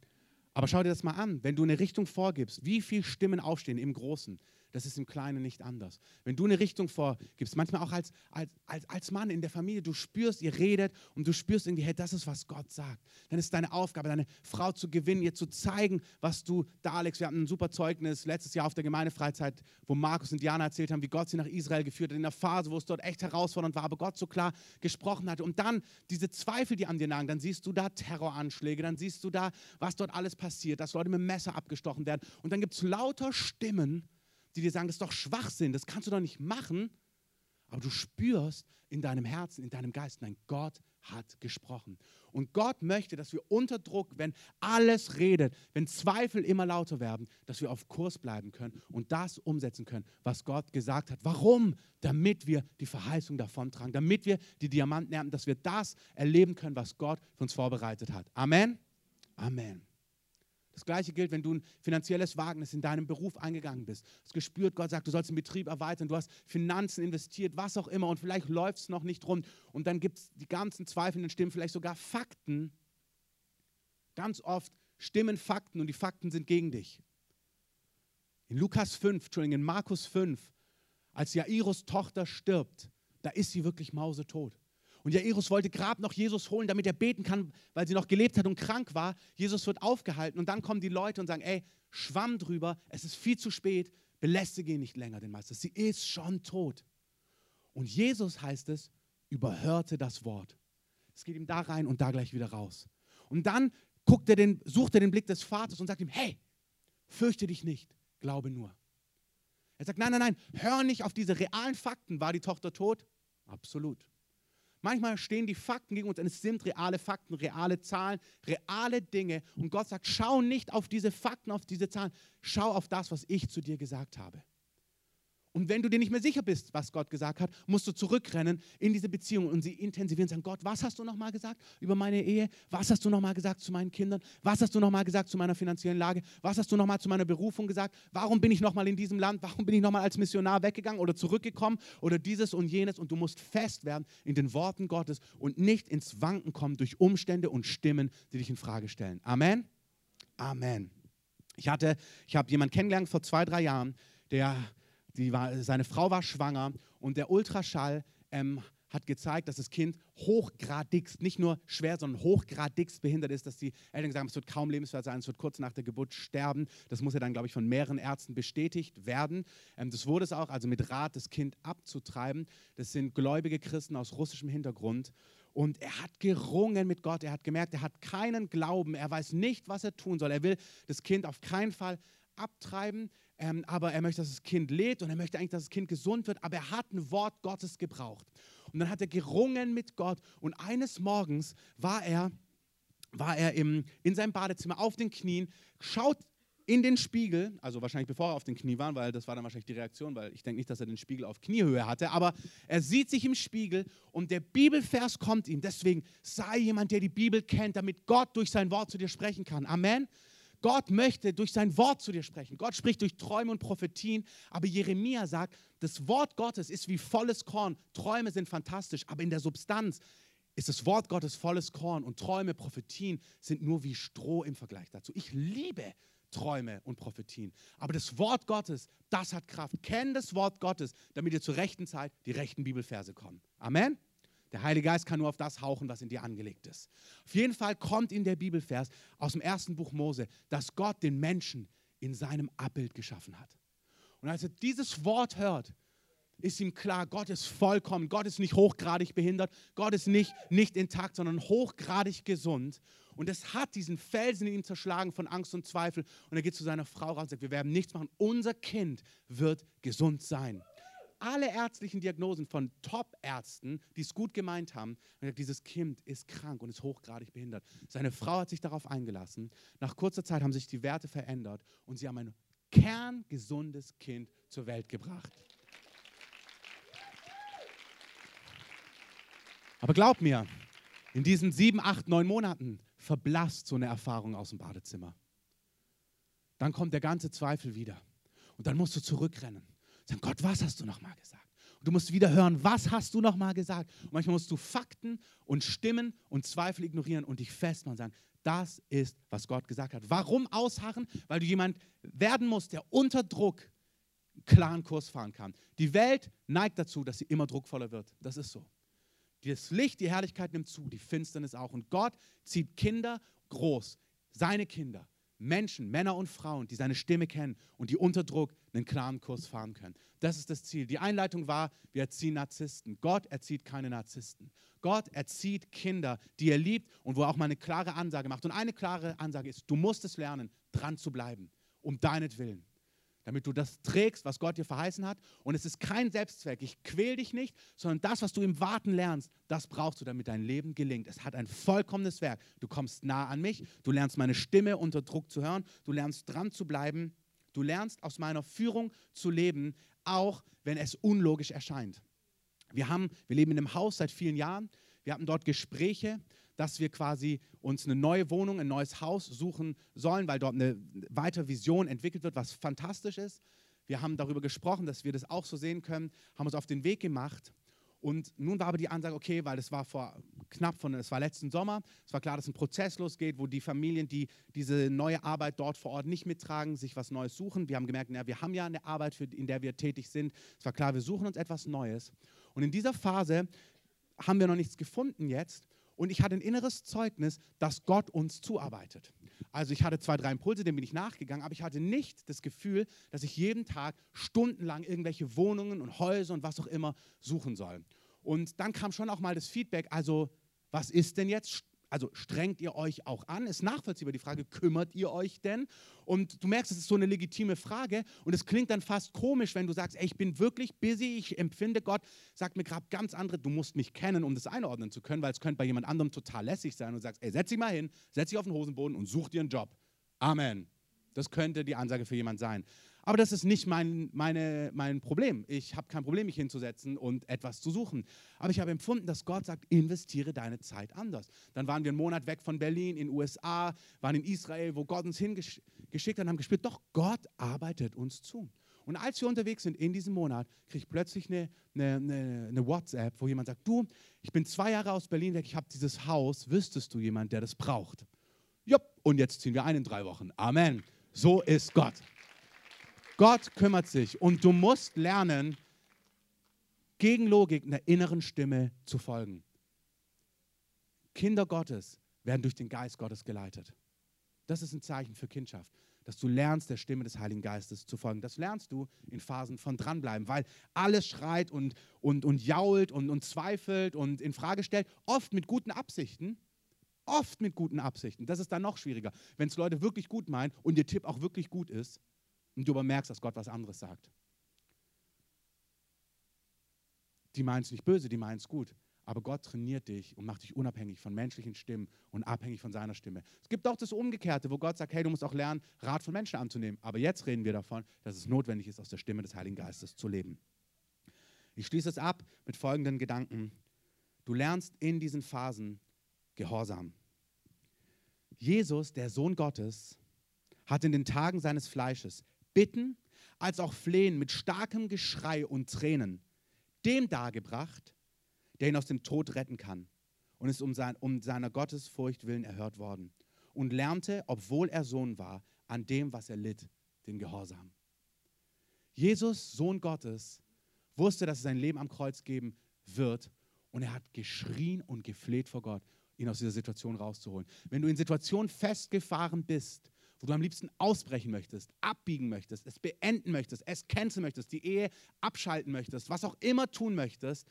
aber schau dir das mal an, wenn du eine Richtung vorgibst, wie viele Stimmen aufstehen im Großen, das ist im Kleinen nicht anders. Wenn du eine Richtung vorgibst, manchmal auch als, als, als, als Mann in der Familie, du spürst, ihr redet und du spürst irgendwie, hey, das ist, was Gott sagt. Dann ist deine Aufgabe, deine Frau zu gewinnen, ihr zu zeigen, was du da, Alex, wir hatten ein super Zeugnis letztes Jahr auf der Gemeindefreizeit, wo Markus und Diana erzählt haben, wie Gott sie nach Israel geführt hat, in der Phase, wo es dort echt herausfordernd war, aber Gott so klar gesprochen hatte. Und dann diese Zweifel, die an dir nagen, dann siehst du da Terroranschläge, dann siehst du da, was dort alles passiert, dass Leute mit dem Messer abgestochen werden. Und dann gibt es lauter Stimmen, die dir sagen, das ist doch Schwachsinn, das kannst du doch nicht machen. Aber du spürst in deinem Herzen, in deinem Geist, nein, Gott hat gesprochen. Und Gott möchte, dass wir unter Druck, wenn alles redet, wenn Zweifel immer lauter werden, dass wir auf Kurs bleiben können und das umsetzen können, was Gott gesagt hat. Warum? Damit wir die Verheißung davontragen, damit wir die Diamanten ernten, dass wir das erleben können, was Gott für uns vorbereitet hat. Amen. Amen. Das gleiche gilt, wenn du ein finanzielles Wagnis in deinem Beruf eingegangen bist. Du hast gespürt, Gott sagt, du sollst den Betrieb erweitern, du hast Finanzen investiert, was auch immer und vielleicht läuft es noch nicht rund. Und dann gibt es die ganzen zweifelnden Stimmen, vielleicht sogar Fakten. Ganz oft stimmen Fakten und die Fakten sind gegen dich. In Lukas 5, Entschuldigung, in Markus 5, als Jairus Tochter stirbt, da ist sie wirklich mausetot. Und Jairus wollte Grab noch Jesus holen, damit er beten kann, weil sie noch gelebt hat und krank war. Jesus wird aufgehalten und dann kommen die Leute und sagen, ey, schwamm drüber, es ist viel zu spät, belästige ihn nicht länger, den Meister. Sie ist schon tot. Und Jesus heißt es, überhörte das Wort. Es geht ihm da rein und da gleich wieder raus. Und dann guckt er den, sucht er den Blick des Vaters und sagt ihm, hey, fürchte dich nicht, glaube nur. Er sagt, nein, nein, nein, hör nicht auf diese realen Fakten. War die Tochter tot? Absolut. Manchmal stehen die Fakten gegen uns und es sind reale Fakten, reale Zahlen, reale Dinge. Und Gott sagt, schau nicht auf diese Fakten, auf diese Zahlen, schau auf das, was ich zu dir gesagt habe. Und wenn du dir nicht mehr sicher bist, was Gott gesagt hat, musst du zurückrennen in diese Beziehung und sie intensivieren und sagen, Gott, was hast du nochmal gesagt über meine Ehe? Was hast du nochmal gesagt zu meinen Kindern? Was hast du nochmal gesagt zu meiner finanziellen Lage? Was hast du nochmal zu meiner Berufung gesagt? Warum bin ich nochmal in diesem Land? Warum bin ich nochmal als Missionar weggegangen oder zurückgekommen oder dieses und jenes? Und du musst fest werden in den Worten Gottes und nicht ins Wanken kommen durch Umstände und Stimmen, die dich in Frage stellen. Amen? Amen. Ich hatte, ich habe jemanden kennengelernt vor zwei, drei Jahren, der war, seine Frau war schwanger und der Ultraschall ähm, hat gezeigt, dass das Kind hochgradigst, nicht nur schwer, sondern hochgradigst behindert ist, dass die Eltern haben, es wird kaum lebenswert sein, es wird kurz nach der Geburt sterben. Das muss ja dann, glaube ich, von mehreren Ärzten bestätigt werden. Ähm, das wurde es auch, also mit Rat, das Kind abzutreiben. Das sind gläubige Christen aus russischem Hintergrund. Und er hat gerungen mit Gott. Er hat gemerkt, er hat keinen Glauben. Er weiß nicht, was er tun soll. Er will das Kind auf keinen Fall abtreiben ähm, aber er möchte, dass das Kind lebt und er möchte eigentlich, dass das Kind gesund wird, aber er hat ein Wort Gottes gebraucht. Und dann hat er gerungen mit Gott und eines Morgens war er, war er im, in seinem Badezimmer auf den Knien, schaut in den Spiegel, also wahrscheinlich bevor er auf den Knie war, weil das war dann wahrscheinlich die Reaktion, weil ich denke nicht, dass er den Spiegel auf Kniehöhe hatte, aber er sieht sich im Spiegel und der Bibelvers kommt ihm. Deswegen sei jemand, der die Bibel kennt, damit Gott durch sein Wort zu dir sprechen kann. Amen. Gott möchte durch sein Wort zu dir sprechen. Gott spricht durch Träume und Prophetien. Aber Jeremia sagt, das Wort Gottes ist wie volles Korn. Träume sind fantastisch, aber in der Substanz ist das Wort Gottes volles Korn und Träume, Prophetien sind nur wie Stroh im Vergleich dazu. Ich liebe Träume und Prophetien. Aber das Wort Gottes, das hat Kraft. Kenn das Wort Gottes, damit dir zur rechten Zeit die rechten Bibelverse kommen. Amen. Der Heilige Geist kann nur auf das hauchen, was in dir angelegt ist. Auf jeden Fall kommt in der Bibelvers aus dem ersten Buch Mose, dass Gott den Menschen in seinem Abbild geschaffen hat. Und als er dieses Wort hört, ist ihm klar, Gott ist vollkommen, Gott ist nicht hochgradig behindert, Gott ist nicht, nicht intakt, sondern hochgradig gesund. Und es hat diesen Felsen in ihm zerschlagen von Angst und Zweifel. Und er geht zu seiner Frau raus und sagt, wir werden nichts machen, unser Kind wird gesund sein alle ärztlichen Diagnosen von Top-Ärzten, die es gut gemeint haben, gesagt, dieses Kind ist krank und ist hochgradig behindert. Seine Frau hat sich darauf eingelassen. Nach kurzer Zeit haben sich die Werte verändert und sie haben ein kerngesundes Kind zur Welt gebracht. Aber glaub mir, in diesen sieben, acht, neun Monaten verblasst so eine Erfahrung aus dem Badezimmer. Dann kommt der ganze Zweifel wieder. Und dann musst du zurückrennen Sagen, Gott, was hast du nochmal gesagt? Und du musst wieder hören, was hast du nochmal gesagt? Und manchmal musst du Fakten und Stimmen und Zweifel ignorieren und dich festmachen und sagen, das ist, was Gott gesagt hat. Warum ausharren? Weil du jemand werden musst, der unter Druck einen klaren Kurs fahren kann. Die Welt neigt dazu, dass sie immer druckvoller wird. Das ist so. Das Licht, die Herrlichkeit nimmt zu, die Finsternis auch. Und Gott zieht Kinder groß, seine Kinder, Menschen, Männer und Frauen, die seine Stimme kennen und die unter Druck einen klaren Kurs fahren können. Das ist das Ziel. Die Einleitung war, wir erziehen Narzissten. Gott erzieht keine Narzissten. Gott erzieht Kinder, die er liebt und wo er auch mal eine klare Ansage macht. Und eine klare Ansage ist, du musst es lernen, dran zu bleiben, um deinetwillen damit du das trägst, was Gott dir verheißen hat. Und es ist kein Selbstzweck. Ich quäl dich nicht, sondern das, was du im Warten lernst, das brauchst du, damit dein Leben gelingt. Es hat ein vollkommenes Werk. Du kommst nah an mich, du lernst meine Stimme unter Druck zu hören, du lernst dran zu bleiben, du lernst aus meiner Führung zu leben, auch wenn es unlogisch erscheint. Wir, haben, wir leben in einem Haus seit vielen Jahren. Wir hatten dort Gespräche dass wir quasi uns eine neue Wohnung, ein neues Haus suchen sollen, weil dort eine weitere Vision entwickelt wird, was fantastisch ist. Wir haben darüber gesprochen, dass wir das auch so sehen können, haben uns auf den Weg gemacht. Und nun war aber die Ansage, okay, weil es war vor knapp von, es war letzten Sommer, es war klar, dass ein Prozess losgeht, wo die Familien, die diese neue Arbeit dort vor Ort nicht mittragen, sich was Neues suchen. Wir haben gemerkt, na, wir haben ja eine Arbeit, für, in der wir tätig sind. Es war klar, wir suchen uns etwas Neues. Und in dieser Phase haben wir noch nichts gefunden jetzt und ich hatte ein inneres Zeugnis, dass Gott uns zuarbeitet. Also ich hatte zwei, drei Impulse, denen bin ich nachgegangen, aber ich hatte nicht das Gefühl, dass ich jeden Tag stundenlang irgendwelche Wohnungen und Häuser und was auch immer suchen soll. Und dann kam schon auch mal das Feedback, also was ist denn jetzt also strengt ihr euch auch an? Ist nachvollziehbar die Frage, kümmert ihr euch denn? Und du merkst, es ist so eine legitime Frage und es klingt dann fast komisch, wenn du sagst, ey, ich bin wirklich busy, ich empfinde Gott, sagt mir gerade ganz andere, du musst mich kennen, um das einordnen zu können, weil es könnte bei jemand anderem total lässig sein und sagst, ey, setz dich mal hin, setz dich auf den Hosenboden und such dir einen Job. Amen. Das könnte die Ansage für jemand sein. Aber das ist nicht mein, meine, mein Problem. Ich habe kein Problem, mich hinzusetzen und etwas zu suchen. Aber ich habe empfunden, dass Gott sagt, investiere deine Zeit anders. Dann waren wir einen Monat weg von Berlin, in den USA, waren in Israel, wo Gott uns hingeschickt hat und haben gespürt, doch Gott arbeitet uns zu. Und als wir unterwegs sind in diesem Monat, kriege ich plötzlich eine, eine, eine, eine, WhatsApp, wo jemand sagt, du, ich bin zwei Jahre aus Berlin weg, ich habe dieses Haus, wüsstest du jemand, der das braucht? Jupp, und jetzt ziehen wir ein in drei Wochen. Amen. So ist Gott. Gott kümmert sich und du musst lernen, gegen Logik einer inneren Stimme zu folgen. Kinder Gottes werden durch den Geist Gottes geleitet. Das ist ein Zeichen für Kindschaft, dass du lernst, der Stimme des Heiligen Geistes zu folgen. Das lernst du in Phasen von dranbleiben, weil alles schreit und, und, und jault und, und zweifelt und in Frage stellt, oft mit guten Absichten. Oft mit guten Absichten. Das ist dann noch schwieriger. Wenn es Leute wirklich gut meinen und ihr Tipp auch wirklich gut ist, und du aber merkst, dass Gott was anderes sagt. Die meint es nicht böse, die meint es gut. Aber Gott trainiert dich und macht dich unabhängig von menschlichen Stimmen und abhängig von seiner Stimme. Es gibt auch das Umgekehrte, wo Gott sagt, hey, du musst auch lernen, Rat von Menschen anzunehmen. Aber jetzt reden wir davon, dass es notwendig ist, aus der Stimme des Heiligen Geistes zu leben. Ich schließe es ab mit folgenden Gedanken. Du lernst in diesen Phasen Gehorsam. Jesus, der Sohn Gottes, hat in den Tagen seines Fleisches Bitten als auch Flehen mit starkem Geschrei und Tränen dem dargebracht, der ihn aus dem Tod retten kann und ist um, sein, um seiner Gottesfurcht willen erhört worden und lernte, obwohl er Sohn war, an dem, was er litt, den Gehorsam. Jesus, Sohn Gottes, wusste, dass es sein Leben am Kreuz geben wird und er hat geschrien und gefleht vor Gott, ihn aus dieser Situation rauszuholen. Wenn du in Situationen festgefahren bist, wo du am liebsten ausbrechen möchtest, abbiegen möchtest, es beenden möchtest, es canceln möchtest, die Ehe abschalten möchtest, was auch immer tun möchtest.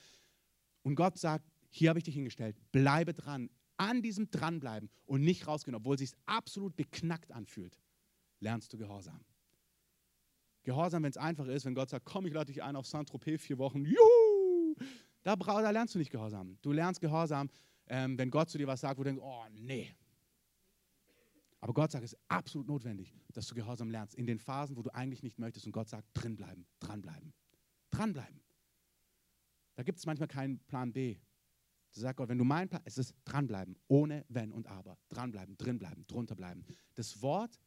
Und Gott sagt, hier habe ich dich hingestellt, bleibe dran, an diesem dranbleiben und nicht rausgehen, obwohl es sich absolut beknackt anfühlt, lernst du Gehorsam. Gehorsam, wenn es einfach ist, wenn Gott sagt, komm, ich lade dich ein auf Saint-Tropez vier Wochen, juhu, da, da, lernst du nicht Gehorsam. Du lernst Gehorsam, ähm, wenn Gott zu dir was sagt, wo du denkst, oh nee, aber Gott sagt, es ist absolut notwendig, dass du Gehorsam lernst. In den Phasen, wo du eigentlich nicht möchtest und Gott sagt, drinbleiben, dranbleiben, dranbleiben. Da gibt es manchmal keinen Plan B. Du sagst Gott, wenn du meinen Plan, es ist dranbleiben, ohne Wenn und Aber. Dranbleiben, drinbleiben, drunter bleiben. Das Wort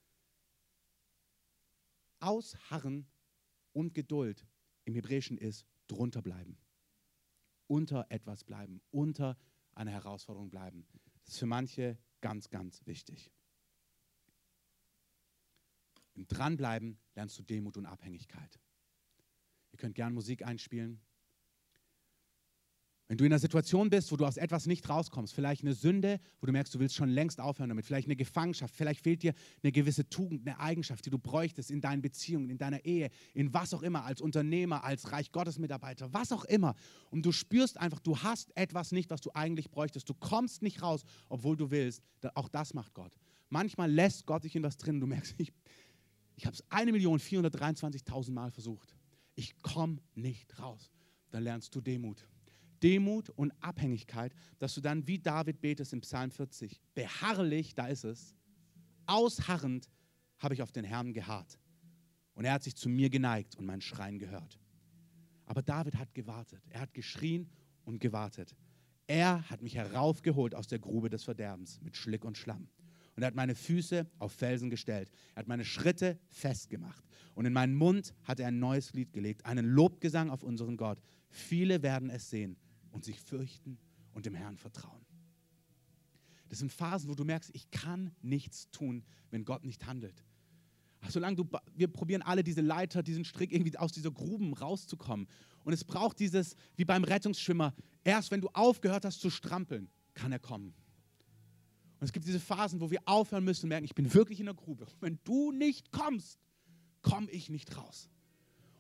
ausharren und Geduld im Hebräischen ist drunter bleiben. Unter etwas bleiben, unter einer Herausforderung bleiben. Das ist für manche ganz, ganz wichtig. Im Dranbleiben lernst du Demut und Abhängigkeit. Ihr könnt gern Musik einspielen. Wenn du in einer Situation bist, wo du aus etwas nicht rauskommst, vielleicht eine Sünde, wo du merkst, du willst schon längst aufhören damit, vielleicht eine Gefangenschaft, vielleicht fehlt dir eine gewisse Tugend, eine Eigenschaft, die du bräuchtest in deinen Beziehungen, in deiner Ehe, in was auch immer, als Unternehmer, als Reich Gottes Mitarbeiter, was auch immer. Und du spürst einfach, du hast etwas nicht, was du eigentlich bräuchtest. Du kommst nicht raus, obwohl du willst. Auch das macht Gott. Manchmal lässt Gott sich in was drin. Du merkst, ich, ich habe es 1.423.000 Mal versucht. Ich komme nicht raus. Dann lernst du Demut. Demut und Abhängigkeit, dass du dann wie David betest im Psalm 40, beharrlich, da ist es, ausharrend habe ich auf den Herrn geharrt. Und er hat sich zu mir geneigt und mein Schreien gehört. Aber David hat gewartet. Er hat geschrien und gewartet. Er hat mich heraufgeholt aus der Grube des Verderbens mit Schlick und Schlamm und er hat meine Füße auf Felsen gestellt. Er hat meine Schritte festgemacht. Und in meinen Mund hat er ein neues Lied gelegt, einen Lobgesang auf unseren Gott. Viele werden es sehen und sich fürchten und dem Herrn vertrauen. Das sind Phasen, wo du merkst, ich kann nichts tun, wenn Gott nicht handelt. solange du, wir probieren alle diese Leiter, diesen Strick irgendwie aus dieser Gruben rauszukommen. Und es braucht dieses, wie beim Rettungsschwimmer, erst wenn du aufgehört hast zu strampeln, kann er kommen. Und es gibt diese Phasen, wo wir aufhören müssen und merken, ich bin wirklich in der Grube. Und wenn du nicht kommst, komme ich nicht raus.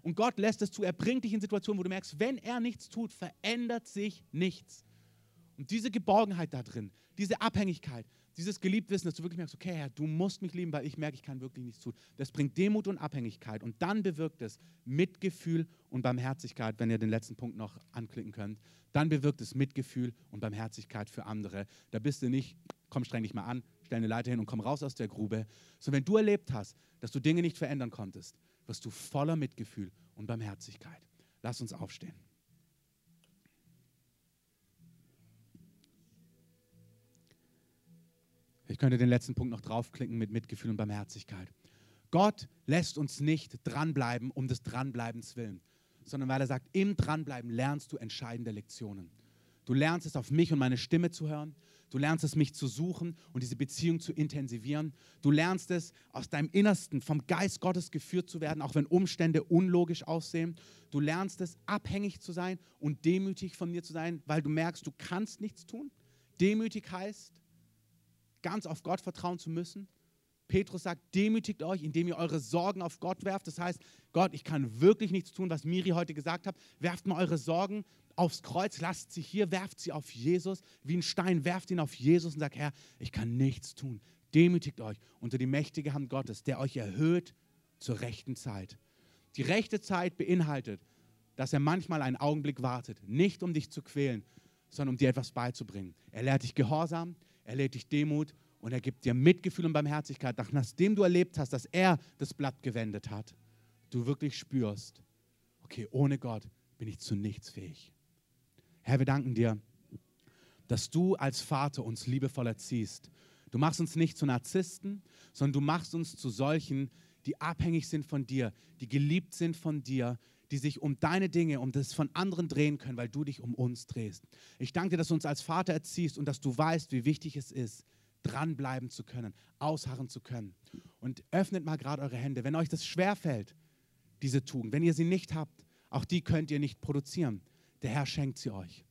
Und Gott lässt es zu. Er bringt dich in Situationen, wo du merkst, wenn er nichts tut, verändert sich nichts. Und diese Geborgenheit da drin, diese Abhängigkeit, dieses Geliebtwissen, dass du wirklich merkst, okay, Herr, du musst mich lieben, weil ich merke, ich kann wirklich nichts tun. Das bringt Demut und Abhängigkeit. Und dann bewirkt es Mitgefühl und Barmherzigkeit, wenn ihr den letzten Punkt noch anklicken könnt. Dann bewirkt es Mitgefühl und Barmherzigkeit für andere. Da bist du nicht, komm, streng dich mal an, stell eine Leiter hin und komm raus aus der Grube. So, wenn du erlebt hast, dass du Dinge nicht verändern konntest, wirst du voller Mitgefühl und Barmherzigkeit. Lass uns aufstehen. Ich könnte den letzten Punkt noch draufklicken mit Mitgefühl und Barmherzigkeit. Gott lässt uns nicht dranbleiben um des Dranbleibens willen, sondern weil er sagt, im Dranbleiben lernst du entscheidende Lektionen. Du lernst es auf mich und meine Stimme zu hören. Du lernst es, mich zu suchen und diese Beziehung zu intensivieren. Du lernst es, aus deinem Innersten vom Geist Gottes geführt zu werden, auch wenn Umstände unlogisch aussehen. Du lernst es, abhängig zu sein und demütig von mir zu sein, weil du merkst, du kannst nichts tun. Demütig heißt, ganz auf Gott vertrauen zu müssen. Petrus sagt, demütigt euch, indem ihr eure Sorgen auf Gott werft. Das heißt, Gott, ich kann wirklich nichts tun, was Miri heute gesagt hat. Werft mal eure Sorgen aufs Kreuz, lasst sie hier, werft sie auf Jesus, wie ein Stein, werft ihn auf Jesus und sagt, Herr, ich kann nichts tun. Demütigt euch unter die mächtige Hand Gottes, der euch erhöht zur rechten Zeit. Die rechte Zeit beinhaltet, dass er manchmal einen Augenblick wartet, nicht um dich zu quälen, sondern um dir etwas beizubringen. Er lehrt dich Gehorsam, er lehrt dich Demut und er gibt dir Mitgefühl und Barmherzigkeit, nachdem du erlebt hast, dass er das Blatt gewendet hat. Du wirklich spürst, okay, ohne Gott bin ich zu nichts fähig. Herr, wir danken dir, dass du als Vater uns liebevoll erziehst. Du machst uns nicht zu Narzissten, sondern du machst uns zu solchen, die abhängig sind von dir, die geliebt sind von dir, die sich um deine Dinge, um das von anderen drehen können, weil du dich um uns drehst. Ich danke dir, dass du uns als Vater erziehst und dass du weißt, wie wichtig es ist, dranbleiben zu können, ausharren zu können. Und öffnet mal gerade eure Hände. Wenn euch das schwerfällt, diese Tugend, wenn ihr sie nicht habt, auch die könnt ihr nicht produzieren. Der Herr schenkt sie euch.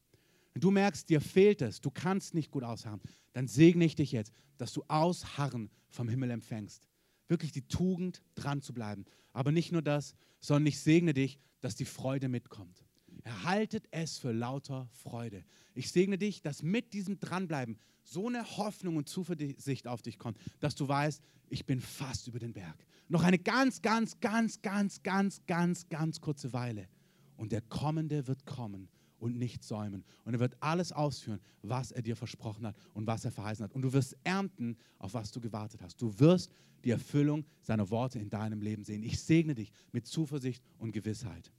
Wenn du merkst, dir fehlt es, du kannst nicht gut ausharren, dann segne ich dich jetzt, dass du Ausharren vom Himmel empfängst. Wirklich die Tugend, dran zu bleiben. Aber nicht nur das, sondern ich segne dich, dass die Freude mitkommt. Erhaltet es für lauter Freude. Ich segne dich, dass mit diesem Dranbleiben so eine Hoffnung und Zuversicht auf dich kommt, dass du weißt, ich bin fast über den Berg. Noch eine ganz, ganz, ganz, ganz, ganz, ganz, ganz kurze Weile und der Kommende wird kommen und nicht säumen. Und er wird alles ausführen, was er dir versprochen hat und was er verheißen hat. Und du wirst ernten, auf was du gewartet hast. Du wirst die Erfüllung seiner Worte in deinem Leben sehen. Ich segne dich mit Zuversicht und Gewissheit.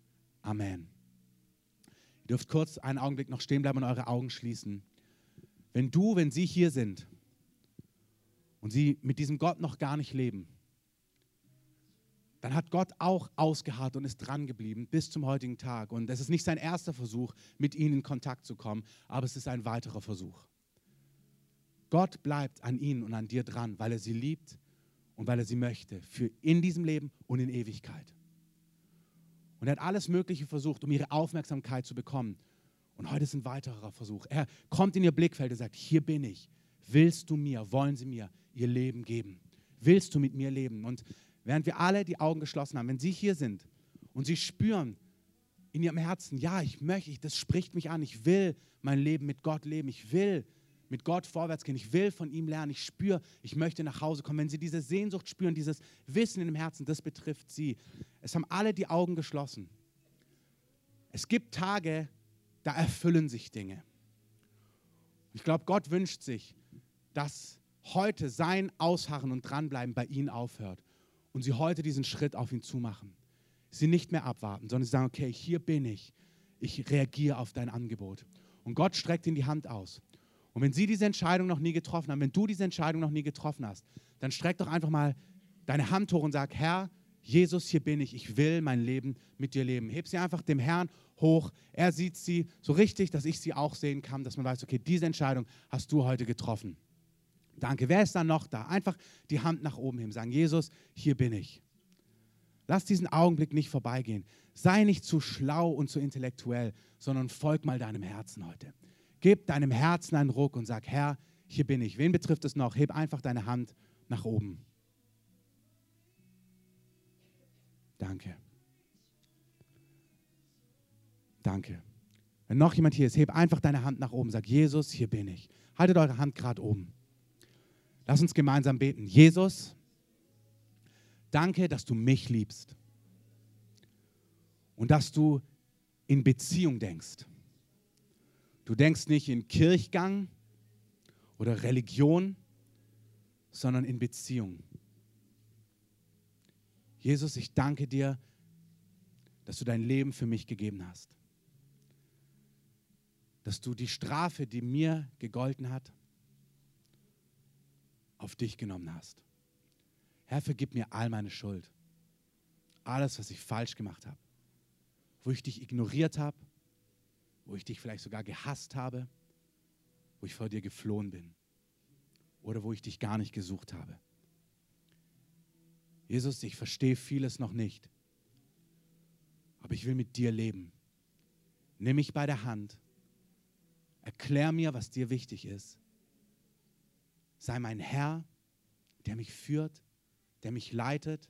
Amen. Ihr dürft kurz einen Augenblick noch stehen bleiben und eure Augen schließen. Wenn du, wenn sie hier sind und sie mit diesem Gott noch gar nicht leben, dann hat Gott auch ausgeharrt und ist dran geblieben bis zum heutigen Tag. Und es ist nicht sein erster Versuch, mit ihnen in Kontakt zu kommen, aber es ist ein weiterer Versuch. Gott bleibt an ihnen und an dir dran, weil er sie liebt und weil er sie möchte, für in diesem Leben und in Ewigkeit. Und er hat alles Mögliche versucht, um ihre Aufmerksamkeit zu bekommen. Und heute ist ein weiterer Versuch. Er kommt in ihr Blickfeld und sagt, hier bin ich. Willst du mir, wollen sie mir ihr Leben geben? Willst du mit mir leben? Und während wir alle die Augen geschlossen haben, wenn Sie hier sind und Sie spüren in Ihrem Herzen, ja, ich möchte, das spricht mich an, ich will mein Leben mit Gott leben, ich will mit Gott vorwärts gehen, ich will von ihm lernen, ich spüre, ich möchte nach Hause kommen. Wenn Sie diese Sehnsucht spüren, dieses Wissen in dem Herzen, das betrifft Sie. Es haben alle die Augen geschlossen. Es gibt Tage, da erfüllen sich Dinge. Ich glaube, Gott wünscht sich, dass heute sein Ausharren und Dranbleiben bei Ihnen aufhört und sie heute diesen Schritt auf ihn zumachen. Sie nicht mehr abwarten, sondern sie sagen, okay, hier bin ich. Ich reagiere auf dein Angebot. Und Gott streckt ihnen die Hand aus. Und wenn sie diese Entscheidung noch nie getroffen haben, wenn du diese Entscheidung noch nie getroffen hast, dann streck doch einfach mal deine Hand hoch und sag, Herr, Jesus, hier bin ich. Ich will mein Leben mit dir leben. Heb sie einfach dem Herrn hoch. Er sieht sie so richtig, dass ich sie auch sehen kann, dass man weiß, okay, diese Entscheidung hast du heute getroffen. Danke. Wer ist dann noch da? Einfach die Hand nach oben heben, sagen, Jesus, hier bin ich. Lass diesen Augenblick nicht vorbeigehen. Sei nicht zu schlau und zu intellektuell, sondern folg mal deinem Herzen heute. Gib deinem Herzen einen Ruck und sag, Herr, hier bin ich. Wen betrifft es noch? Heb einfach deine Hand nach oben. Danke. Danke. Wenn noch jemand hier ist, heb einfach deine Hand nach oben. Sag, Jesus, hier bin ich. Haltet eure Hand gerade oben. Lass uns gemeinsam beten. Jesus, danke, dass du mich liebst. Und dass du in Beziehung denkst. Du denkst nicht in Kirchgang oder Religion, sondern in Beziehung. Jesus, ich danke dir, dass du dein Leben für mich gegeben hast. Dass du die Strafe, die mir gegolten hat, auf dich genommen hast. Herr, vergib mir all meine Schuld. Alles, was ich falsch gemacht habe. Wo ich dich ignoriert habe, wo ich dich vielleicht sogar gehasst habe, wo ich vor dir geflohen bin oder wo ich dich gar nicht gesucht habe. Jesus, ich verstehe vieles noch nicht, aber ich will mit dir leben. Nimm mich bei der Hand, erklär mir, was dir wichtig ist. Sei mein Herr, der mich führt, der mich leitet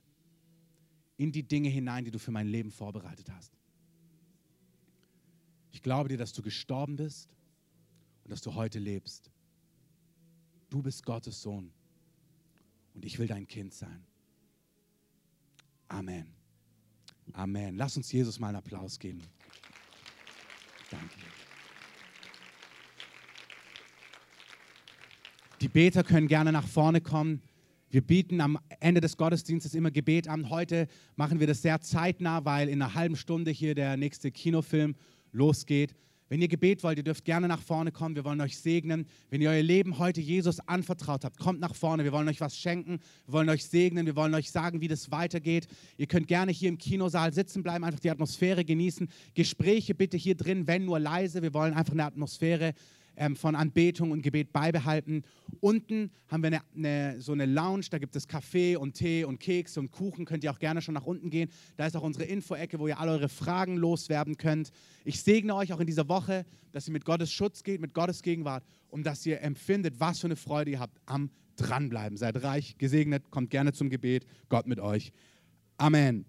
in die Dinge hinein, die du für mein Leben vorbereitet hast. Ich glaube dir, dass du gestorben bist und dass du heute lebst. Du bist Gottes Sohn und ich will dein Kind sein. Amen. Amen. Lass uns Jesus mal einen Applaus geben. Danke. Die Beter können gerne nach vorne kommen. Wir bieten am Ende des Gottesdienstes immer Gebet an. Heute machen wir das sehr zeitnah, weil in einer halben Stunde hier der nächste Kinofilm losgeht. Wenn ihr Gebet wollt, ihr dürft gerne nach vorne kommen. Wir wollen euch segnen. Wenn ihr euer Leben heute Jesus anvertraut habt, kommt nach vorne. Wir wollen euch was schenken. Wir wollen euch segnen. Wir wollen euch sagen, wie das weitergeht. Ihr könnt gerne hier im Kinosaal sitzen bleiben, einfach die Atmosphäre genießen. Gespräche bitte hier drin, wenn nur leise. Wir wollen einfach eine Atmosphäre ähm, von Anbetung und Gebet beibehalten. Unten haben wir eine, eine, so eine Lounge, da gibt es Kaffee und Tee und Kekse und Kuchen. Könnt ihr auch gerne schon nach unten gehen. Da ist auch unsere Info-Ecke, wo ihr alle eure Fragen loswerden könnt. Ich segne euch auch in dieser Woche, dass ihr mit Gottes Schutz geht, mit Gottes Gegenwart und dass ihr empfindet, was für eine Freude ihr habt am Dranbleiben. Seid reich, gesegnet, kommt gerne zum Gebet. Gott mit euch. Amen.